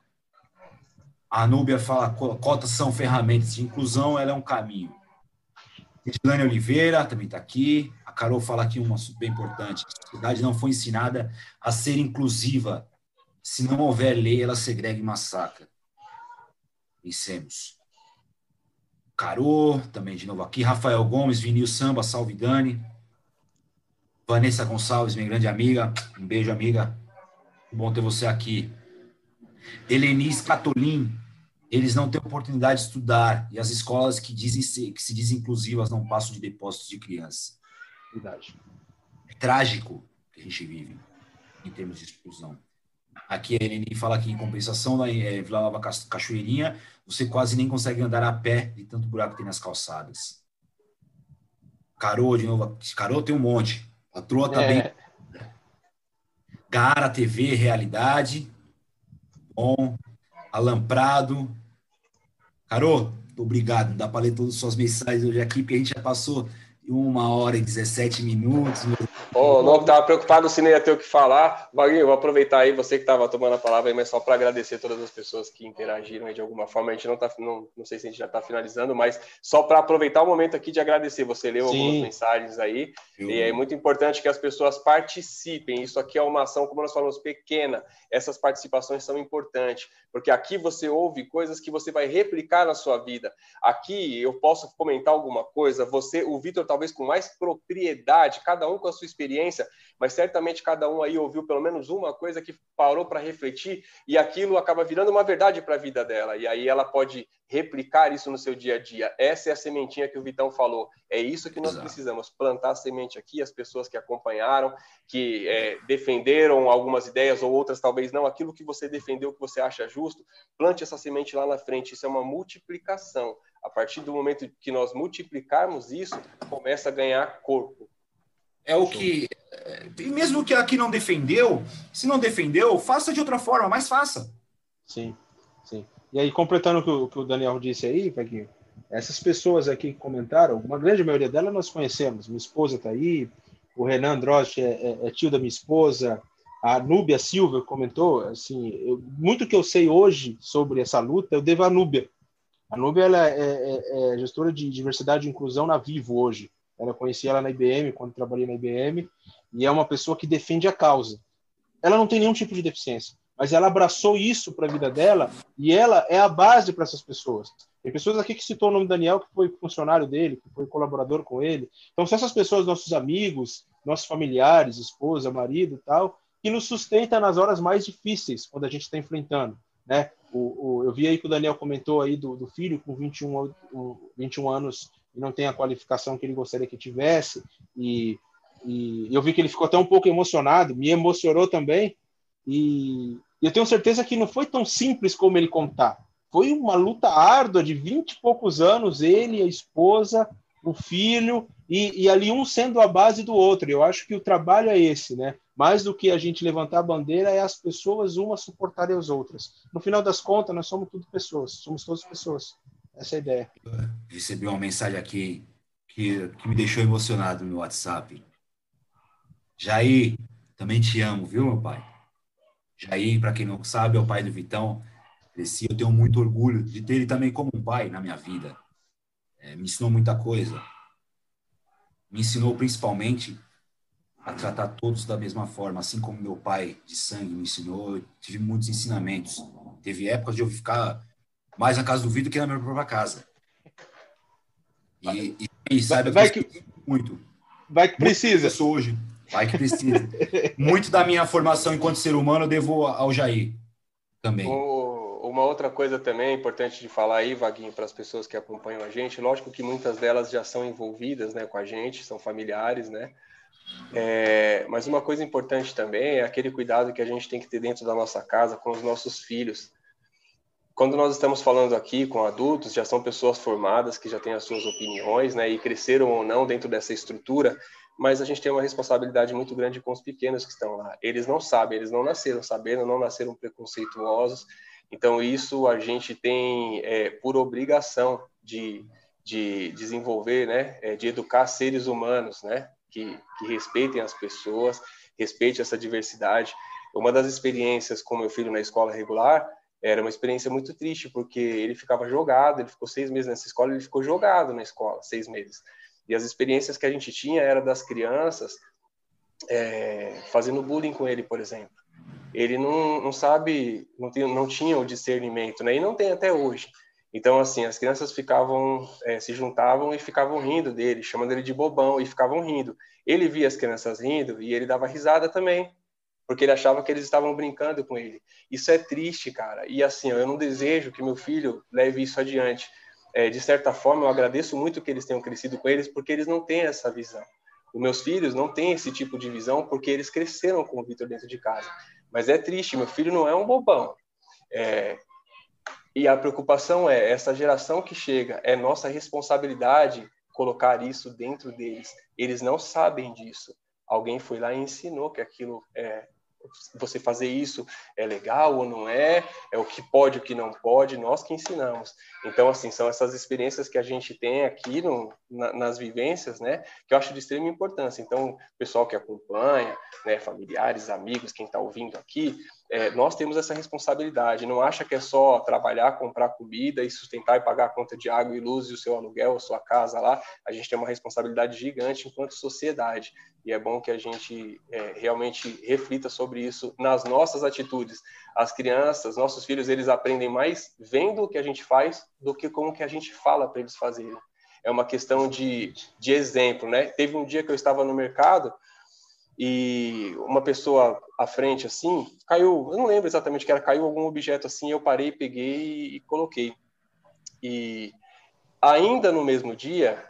A Núbia fala, cotas são ferramentas de inclusão, ela é um caminho. Edilane Oliveira também está aqui. A Carol fala aqui um assunto bem importante. A sociedade não foi ensinada a ser inclusiva. Se não houver lei, ela segrega e massacra. Pensemos. Carô, também de novo aqui. Rafael Gomes, Vinil Samba, salve Dani. Vanessa Gonçalves, minha grande amiga. Um beijo, amiga. Bom ter você aqui. Helenis Catolin, eles não têm oportunidade de estudar e as escolas que, dizem ser, que se dizem inclusivas não passam de depósitos de crianças. Verdade. É trágico que a gente vive em termos de exclusão. Aqui a Eleni fala que em compensação na é, Vila Nova Cachoeirinha, você quase nem consegue andar a pé de tanto buraco que tem nas calçadas. Carô, de novo. Carô tem um monte. A Troa tá é. bem. Gara TV, Realidade. Bom. Alan Prado. Carô, obrigado. Não dá para ler todas as suas mensagens hoje aqui, porque a gente já passou uma hora e 17 minutos. Oh, não estava preocupado se nem ia ter o que falar. Vaguinho, vou aproveitar aí, você que estava tomando a palavra aí, mas só para agradecer todas as pessoas que interagiram aí de alguma forma. A gente não está, não, não sei se a gente já está finalizando, mas só para aproveitar o momento aqui de agradecer. Você leu Sim. algumas mensagens aí, Eu... e é muito importante que as pessoas participem. Isso aqui é uma ação, como nós falamos, pequena. Essas participações são importantes, porque aqui você ouve coisas que você vai replicar na sua vida. Aqui eu posso comentar alguma coisa, você, o Vitor talvez com mais propriedade, cada um com a sua experiência, mas certamente cada um aí ouviu pelo menos uma coisa que parou para refletir e aquilo acaba virando uma verdade para a vida dela. E aí ela pode replicar isso no seu dia a dia. Essa é a sementinha que o Vitão falou. É isso que nós Exato. precisamos, plantar a semente aqui, as pessoas que acompanharam, que é, defenderam algumas ideias ou outras talvez não, aquilo que você defendeu, que você acha justo, plante essa semente lá na frente. Isso é uma multiplicação. A partir do momento que nós multiplicarmos isso, começa a ganhar corpo. É o que. E mesmo que aqui não defendeu, se não defendeu, faça de outra forma, mas faça. Sim, sim. E aí, completando o que o, que o Daniel disse aí, Paquinho, essas pessoas aqui que comentaram, uma grande maioria delas nós conhecemos. Minha esposa está aí, o Renan Drost é, é, é, tio da minha esposa, a Núbia Silva comentou, assim, eu, muito que eu sei hoje sobre essa luta, eu devo à Núbia. A Núbia ela é, é, é gestora de diversidade e inclusão na Vivo hoje. Ela conheci ela na IBM, quando trabalhei na IBM, e é uma pessoa que defende a causa. Ela não tem nenhum tipo de deficiência mas ela abraçou isso para a vida dela e ela é a base para essas pessoas. Tem pessoas aqui que citou o nome Daniel, que foi funcionário dele, que foi colaborador com ele. Então, se essas pessoas, nossos amigos, nossos familiares, esposa, marido e tal, que nos sustenta nas horas mais difíceis, quando a gente está enfrentando. Né? O, o, eu vi aí que o Daniel comentou aí do, do filho com 21, 21 anos e não tem a qualificação que ele gostaria que tivesse. E, e eu vi que ele ficou até um pouco emocionado, me emocionou também. E, e eu tenho certeza que não foi tão simples como ele contar. Foi uma luta árdua de 20 e poucos anos, ele, a esposa, o filho, e, e, ali um sendo a base do outro. Eu acho que o trabalho é esse, né? Mais do que a gente levantar a bandeira, é as pessoas umas suportarem as outras. No final das contas, nós somos tudo pessoas, somos todas pessoas. Essa é a ideia. recebi uma mensagem aqui que, que me deixou emocionado no WhatsApp. Jair, também te amo, viu, meu pai? Jair, para quem não sabe, é o pai do Vitão. Cresci, eu tenho muito orgulho de ter ele também como um pai na minha vida. É, me ensinou muita coisa. Me ensinou principalmente a tratar todos da mesma forma, assim como meu pai de sangue me ensinou. Eu tive muitos ensinamentos. Teve épocas de eu ficar mais na casa do Vitor que na minha própria casa. E, e, e saiba vai que, que muito. Vai que precisa. Muito hoje Vai que precisa. Muito da minha formação enquanto ser humano eu devo ao Jair também. uma outra coisa também importante de falar aí, Vaguinho, para as pessoas que acompanham a gente, lógico que muitas delas já são envolvidas né, com a gente, são familiares, né? É, mas uma coisa importante também é aquele cuidado que a gente tem que ter dentro da nossa casa com os nossos filhos. Quando nós estamos falando aqui com adultos, já são pessoas formadas que já têm as suas opiniões, né, e cresceram ou não dentro dessa estrutura, mas a gente tem uma responsabilidade muito grande com os pequenos que estão lá. Eles não sabem, eles não nasceram sabendo, não nasceram preconceituosos. Então, isso a gente tem é, por obrigação de, de desenvolver, né, é, de educar seres humanos, né, que, que respeitem as pessoas, respeite essa diversidade. Uma das experiências com meu filho na escola regular era uma experiência muito triste, porque ele ficava jogado, ele ficou seis meses nessa escola, ele ficou jogado na escola, seis meses. E as experiências que a gente tinha era das crianças é, fazendo bullying com ele, por exemplo. Ele não, não sabe, não, tem, não tinha o discernimento, né? E não tem até hoje. Então, assim, as crianças ficavam, é, se juntavam e ficavam rindo dele, chamando ele de bobão, e ficavam rindo. Ele via as crianças rindo e ele dava risada também, porque ele achava que eles estavam brincando com ele. Isso é triste, cara. E assim, eu não desejo que meu filho leve isso adiante é, de certa forma, eu agradeço muito que eles tenham crescido com eles, porque eles não têm essa visão. Os meus filhos não têm esse tipo de visão, porque eles cresceram com o Vitor dentro de casa. Mas é triste, meu filho não é um bobão. É, e a preocupação é, essa geração que chega, é nossa responsabilidade colocar isso dentro deles. Eles não sabem disso. Alguém foi lá e ensinou que aquilo é, você fazer isso é legal ou não é, é o que pode, o que não pode, nós que ensinamos. Então, assim, são essas experiências que a gente tem aqui no, na, nas vivências, né, que eu acho de extrema importância. Então, pessoal que acompanha, né, familiares, amigos, quem está ouvindo aqui, é, nós temos essa responsabilidade. Não acha que é só trabalhar, comprar comida e sustentar e pagar a conta de água e luz e o seu aluguel, a sua casa lá. A gente tem uma responsabilidade gigante enquanto sociedade. E é bom que a gente é, realmente reflita sobre isso nas nossas atitudes. As crianças, nossos filhos, eles aprendem mais vendo o que a gente faz do que como que a gente fala para eles fazerem. É uma questão de, de exemplo, né? Teve um dia que eu estava no mercado e uma pessoa à frente assim caiu, eu não lembro exatamente que era, caiu algum objeto assim, eu parei, peguei e coloquei. E ainda no mesmo dia,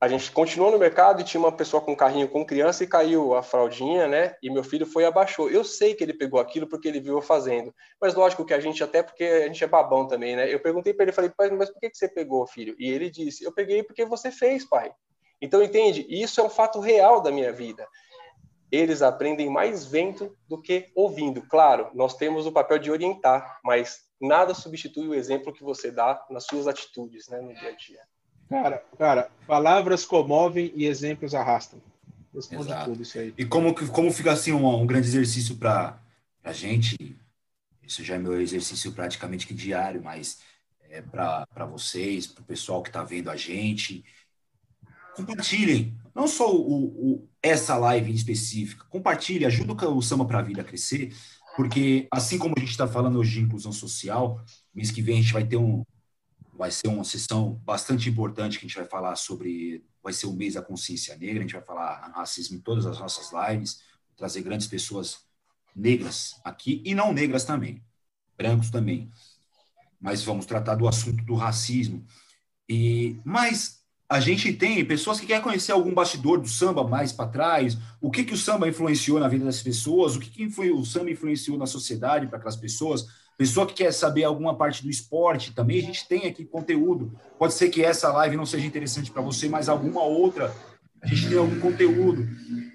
a gente continuou no mercado e tinha uma pessoa com um carrinho com criança e caiu a fraldinha, né? E meu filho foi e abaixou. Eu sei que ele pegou aquilo porque ele viu eu fazendo. Mas lógico que a gente, até porque a gente é babão também, né? Eu perguntei para ele, falei, pai, mas por que, que você pegou, filho? E ele disse, eu peguei porque você fez, pai. Então, entende? Isso é um fato real da minha vida eles aprendem mais vendo do que ouvindo. Claro, nós temos o papel de orientar, mas nada substitui o exemplo que você dá nas suas atitudes, né, no dia a dia. Cara, cara, palavras comovem e exemplos arrastam. Responde Exato. tudo isso aí. E como, como fica assim um, um grande exercício para a gente, isso já é meu exercício praticamente que diário, mas é para vocês, para o pessoal que está vendo a gente, compartilhem. Não só o, o, essa live em específica, compartilhe, ajuda o Samba para a Vida a crescer, porque assim como a gente está falando hoje de inclusão social, mês que vem a gente vai ter um, vai ser uma sessão bastante importante que a gente vai falar sobre, vai ser o mês da consciência negra, a gente vai falar racismo em todas as nossas lives, trazer grandes pessoas negras aqui e não negras também, brancos também. Mas vamos tratar do assunto do racismo. E mas a gente tem pessoas que querem conhecer algum bastidor do samba mais para trás, o que que o samba influenciou na vida das pessoas, o que que foi o samba influenciou na sociedade para aquelas pessoas. Pessoa que quer saber alguma parte do esporte também, a gente tem aqui conteúdo. Pode ser que essa live não seja interessante para você, mas alguma outra a gente tem algum conteúdo.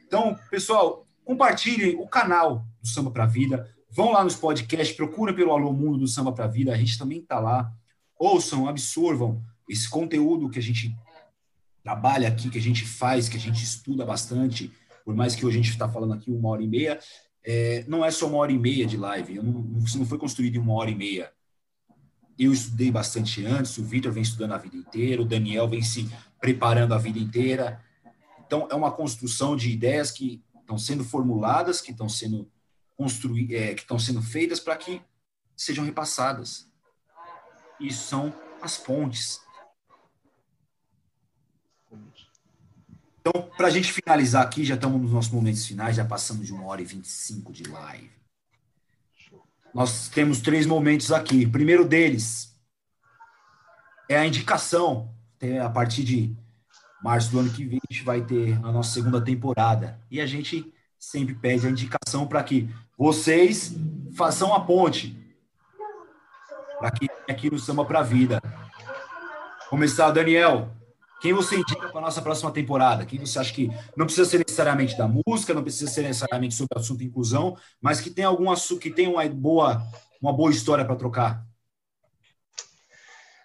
Então, pessoal, compartilhem o canal do Samba para a Vida. Vão lá nos podcasts, procura pelo Alô Mundo do Samba para a Vida, a gente também está lá. Ouçam, absorvam esse conteúdo que a gente trabalha aqui, que a gente faz, que a gente estuda bastante, por mais que hoje a gente está falando aqui uma hora e meia, é, não é só uma hora e meia de live, eu não, isso não foi construído em uma hora e meia. Eu estudei bastante antes, o Vitor vem estudando a vida inteira, o Daniel vem se preparando a vida inteira. Então, é uma construção de ideias que estão sendo formuladas, que estão sendo construídas, é, que estão sendo feitas para que sejam repassadas. Isso são as pontes. Então, para a gente finalizar aqui, já estamos nos nossos momentos finais, já passamos de uma hora e 25 de live. Nós temos três momentos aqui. O primeiro deles é a indicação. A partir de março do ano que vem, a gente vai ter a nossa segunda temporada. E a gente sempre pede a indicação para que vocês façam a ponte. Para que aqui no Samba para a Vida. Começar, Daniel. Quem você indica para a nossa próxima temporada? Quem você acha que não precisa ser necessariamente da música, não precisa ser necessariamente sobre o assunto inclusão, mas que tem algum assunto que tem uma boa, uma boa história para trocar?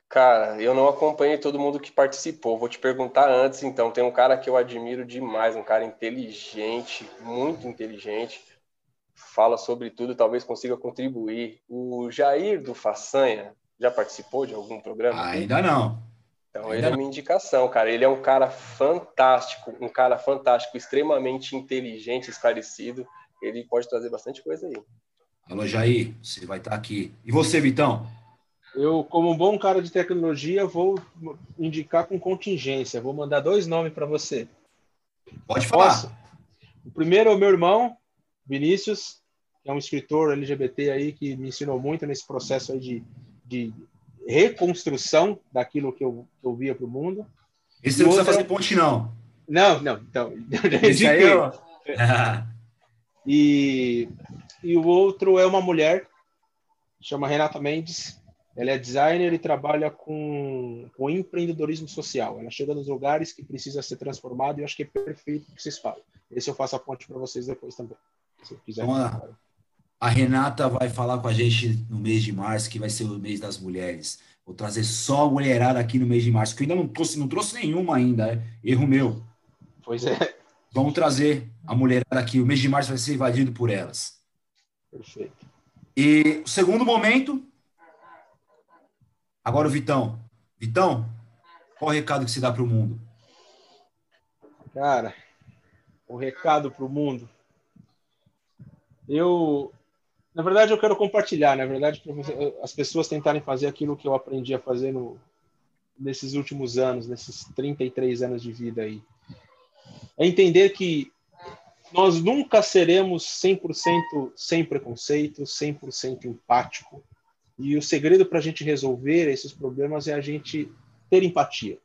Cara, eu não acompanhei todo mundo que participou. Vou te perguntar antes, então. Tem um cara que eu admiro demais, um cara inteligente, muito inteligente. Fala sobre tudo, talvez consiga contribuir. O Jair do Façanha já participou de algum programa? Ainda não. Então, ele é uma indicação, cara. Ele é um cara fantástico, um cara fantástico, extremamente inteligente, esclarecido. Ele pode trazer bastante coisa aí. Alô, Jair, você vai estar aqui. E você, Vitão? Eu, como um bom cara de tecnologia, vou indicar com contingência. Vou mandar dois nomes para você. Pode falar. Posso? O primeiro é o meu irmão, Vinícius, que é um escritor LGBT aí que me ensinou muito nesse processo aí de, de reconstrução daquilo que eu, eu via para o mundo. Esse não precisa fazer ponte, não. Não, não. Então, Esse aí eu... e, e o outro é uma mulher, chama Renata Mendes. Ela é designer e trabalha com, com empreendedorismo social. Ela chega nos lugares que precisa ser transformado e eu acho que é perfeito o que vocês falam. Esse eu faço a ponte para vocês depois também. Se quiser. Vamos lá. A Renata vai falar com a gente no mês de março, que vai ser o mês das mulheres. Vou trazer só mulherada aqui no mês de março, que eu ainda não trouxe, não trouxe nenhuma ainda, é erro meu. Pois é. Vamos trazer a mulherada aqui. O mês de março vai ser invadido por elas. Perfeito. E o segundo momento. Agora o Vitão. Vitão, qual o recado que se dá para o mundo? Cara, o recado para o mundo. Eu na verdade, eu quero compartilhar, na verdade, para as pessoas tentarem fazer aquilo que eu aprendi a fazer no, nesses últimos anos, nesses 33 anos de vida aí. É entender que nós nunca seremos 100% sem preconceito, 100% empático. E o segredo para a gente resolver esses problemas é a gente ter empatia.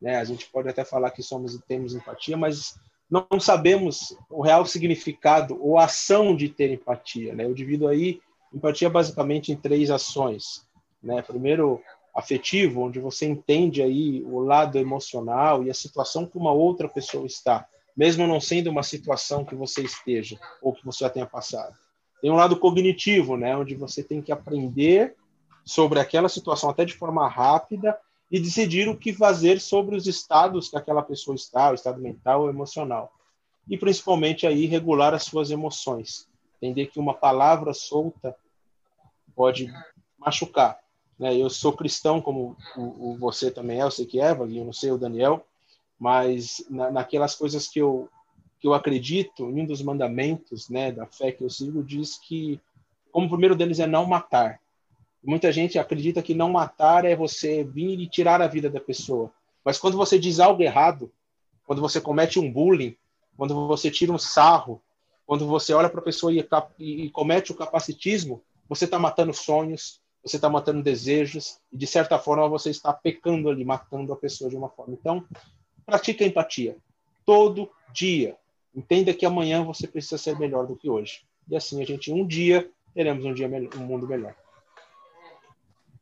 Né? A gente pode até falar que somos temos empatia, mas não sabemos o real significado ou ação de ter empatia. Né? Eu divido aí empatia basicamente em três ações. Né? Primeiro, afetivo, onde você entende aí o lado emocional e a situação que uma outra pessoa está, mesmo não sendo uma situação que você esteja ou que você já tenha passado. Tem um lado cognitivo, né, onde você tem que aprender sobre aquela situação até de forma rápida e decidir o que fazer sobre os estados que aquela pessoa está, o estado mental ou emocional. E principalmente aí regular as suas emoções. Entender que uma palavra solta pode machucar. Né? Eu sou cristão, como o, o você também é, eu sei que é, eu não sei o Daniel, mas na, naquelas coisas que eu que eu acredito, em um dos mandamentos né, da fé que eu sigo, diz que, como o primeiro deles é não matar. Muita gente acredita que não matar é você vir e tirar a vida da pessoa. Mas quando você diz algo errado, quando você comete um bullying, quando você tira um sarro, quando você olha para a pessoa e, e, comete o capacitismo, você está matando sonhos, você está matando desejos, e de certa forma você está pecando ali, matando a pessoa de uma forma. Então, pratique a empatia. Todo dia. Entenda que amanhã você precisa ser melhor do que hoje. E assim a gente, um dia, teremos um dia um mundo melhor.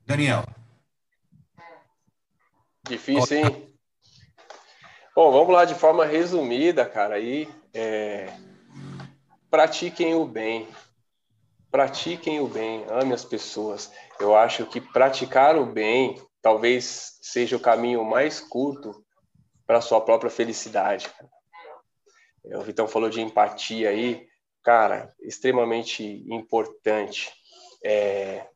Daniel. Difícil, hein? Bom, vamos lá de forma resumida, cara. Aí, é... pratiquem o bem. Pratiquem o bem, ame as pessoas. Eu acho que praticar o bem talvez seja o caminho mais curto para sua própria felicidade. É, o Vitão falou de empatia aí, cara, extremamente importante. É,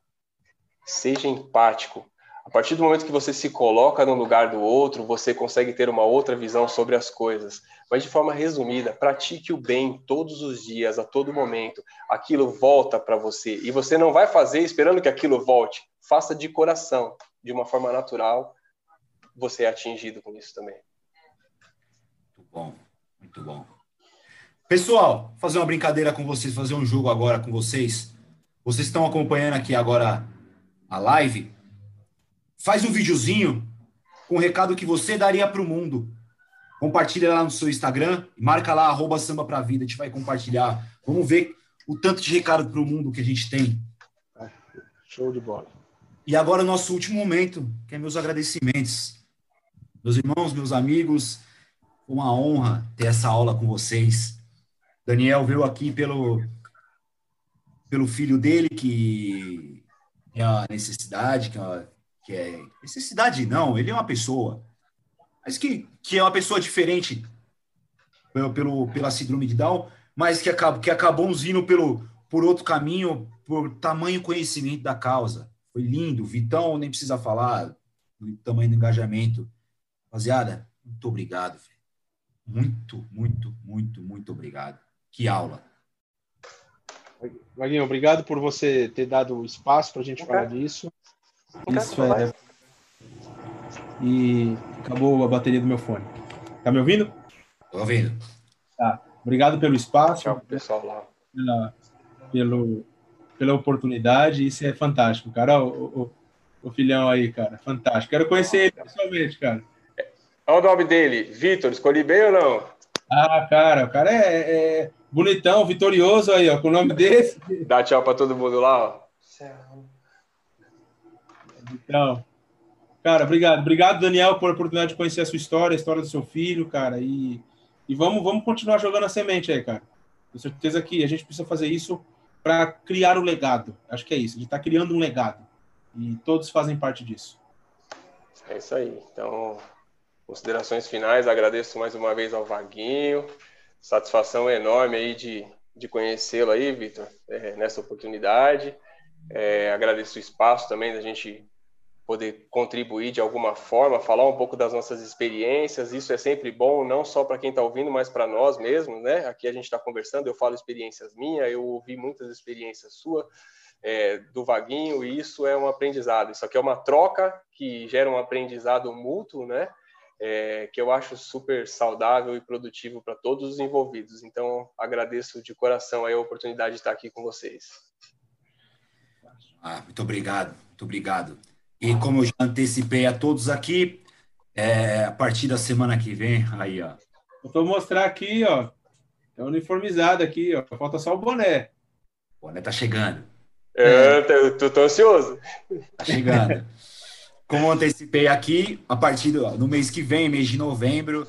seja empático. A partir do momento que você se coloca no lugar do outro, você consegue ter uma outra visão sobre as coisas. Mas de forma resumida, pratique o bem todos os dias, a todo momento. Aquilo volta para você. E você não vai fazer esperando que aquilo volte. Faça de coração, de uma forma natural. Você é atingido com isso também. Muito bom, muito bom. Pessoal, fazer uma brincadeira com vocês, fazer um jogo agora com vocês. Vocês estão acompanhando aqui agora a live. Faz um videozinho com o recado que você daria para o mundo. Compartilha lá no seu Instagram, marca lá, arroba samba pra vida, a gente vai compartilhar. Vamos ver o tanto de recado para o mundo que a gente tem. Show de bola. E agora o nosso último momento, que é meus agradecimentos. Meus irmãos, meus amigos, uma honra ter essa aula com vocês. Daniel veio aqui pelo, pelo filho dele, que é a necessidade, que é, que é, necessidade não, ele é uma pessoa, mas que, que é uma pessoa diferente pelo, pelo, pela síndrome de Down, mas que, acabou, que acabou nos indo pelo, por outro caminho, por tamanho conhecimento da causa. Foi lindo, Vitão nem precisa falar do tamanho do engajamento. Rapaziada, muito obrigado. Muito, muito, muito, muito obrigado. Que aula. Vaguinho, obrigado por você ter dado espaço para a gente falar disso. Isso é. E acabou a bateria do meu fone. Tá me ouvindo? Tô ouvindo. Tá. Obrigado pelo espaço. Tchau, pessoal lá. Pela, pelo, pela oportunidade. Isso é fantástico, cara. O, o, o filhão aí, cara. Fantástico. Quero conhecer ele pessoalmente, cara. Olha o nome dele. Vitor, escolhi bem ou não? Ah, cara, o cara é, é bonitão, vitorioso aí, ó, com o nome desse. Dá tchau para todo mundo lá, ó. Então, cara, obrigado. Obrigado, Daniel, por a oportunidade de conhecer a sua história, a história do seu filho, cara. E, e vamos, vamos continuar jogando a semente aí, cara. Com certeza que a gente precisa fazer isso para criar o legado. Acho que é isso. A gente está criando um legado. E todos fazem parte disso. É isso aí. Então, considerações finais, agradeço mais uma vez ao Vaguinho. Satisfação enorme aí de, de conhecê-lo aí, Vitor, é, nessa oportunidade. É, agradeço o espaço também da gente poder contribuir de alguma forma, falar um pouco das nossas experiências. Isso é sempre bom, não só para quem está ouvindo, mas para nós mesmos, né? Aqui a gente está conversando, eu falo experiências minhas, eu ouvi muitas experiências suas, é, do Vaguinho, e isso é um aprendizado. Isso aqui é uma troca que gera um aprendizado mútuo, né? É, que eu acho super saudável e produtivo para todos os envolvidos. Então, agradeço de coração a oportunidade de estar aqui com vocês. Ah, muito obrigado, muito obrigado. E como eu já antecipei a todos aqui, é, a partir da semana que vem, aí, ó. vou mostrar aqui, ó. É uniformizado aqui, ó. Falta só o boné. O boné tá chegando. É, eu tô, tô ansioso. Tá chegando. Como antecipei aqui, a partir do no mês que vem, mês de novembro,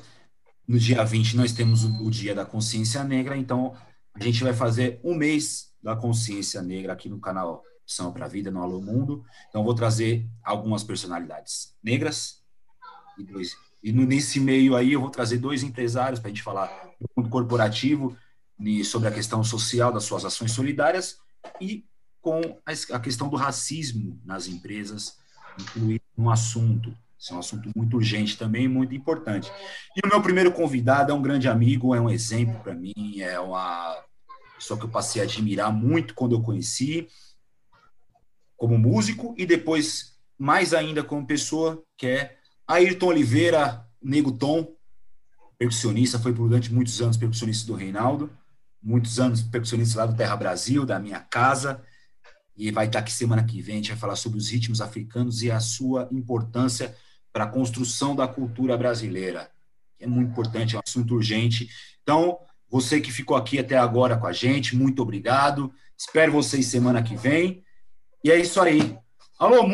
no dia 20 nós temos o, o Dia da Consciência Negra, então a gente vai fazer um mês da consciência negra aqui no canal São para a Vida, no Alô Mundo. Então vou trazer algumas personalidades negras e dois. E nesse meio aí eu vou trazer dois empresários para a gente falar do mundo corporativo sobre a questão social das suas ações solidárias e com a questão do racismo nas empresas, incluir um assunto esse é um assunto muito urgente também, muito importante. E o meu primeiro convidado é um grande amigo, é um exemplo para mim, é uma pessoa que eu passei a admirar muito quando eu conheci, como músico, e depois, mais ainda, como pessoa, que é Ayrton Oliveira, Nego Tom, percussionista, foi durante muitos anos percussionista do Reinaldo, muitos anos percussionista lá do Terra Brasil, da minha casa, e vai estar aqui semana que vem, a gente vai falar sobre os ritmos africanos e a sua importância para a construção da cultura brasileira. É muito importante, é um assunto urgente. Então, você que ficou aqui até agora com a gente, muito obrigado. Espero vocês semana que vem. E é isso aí. Alô,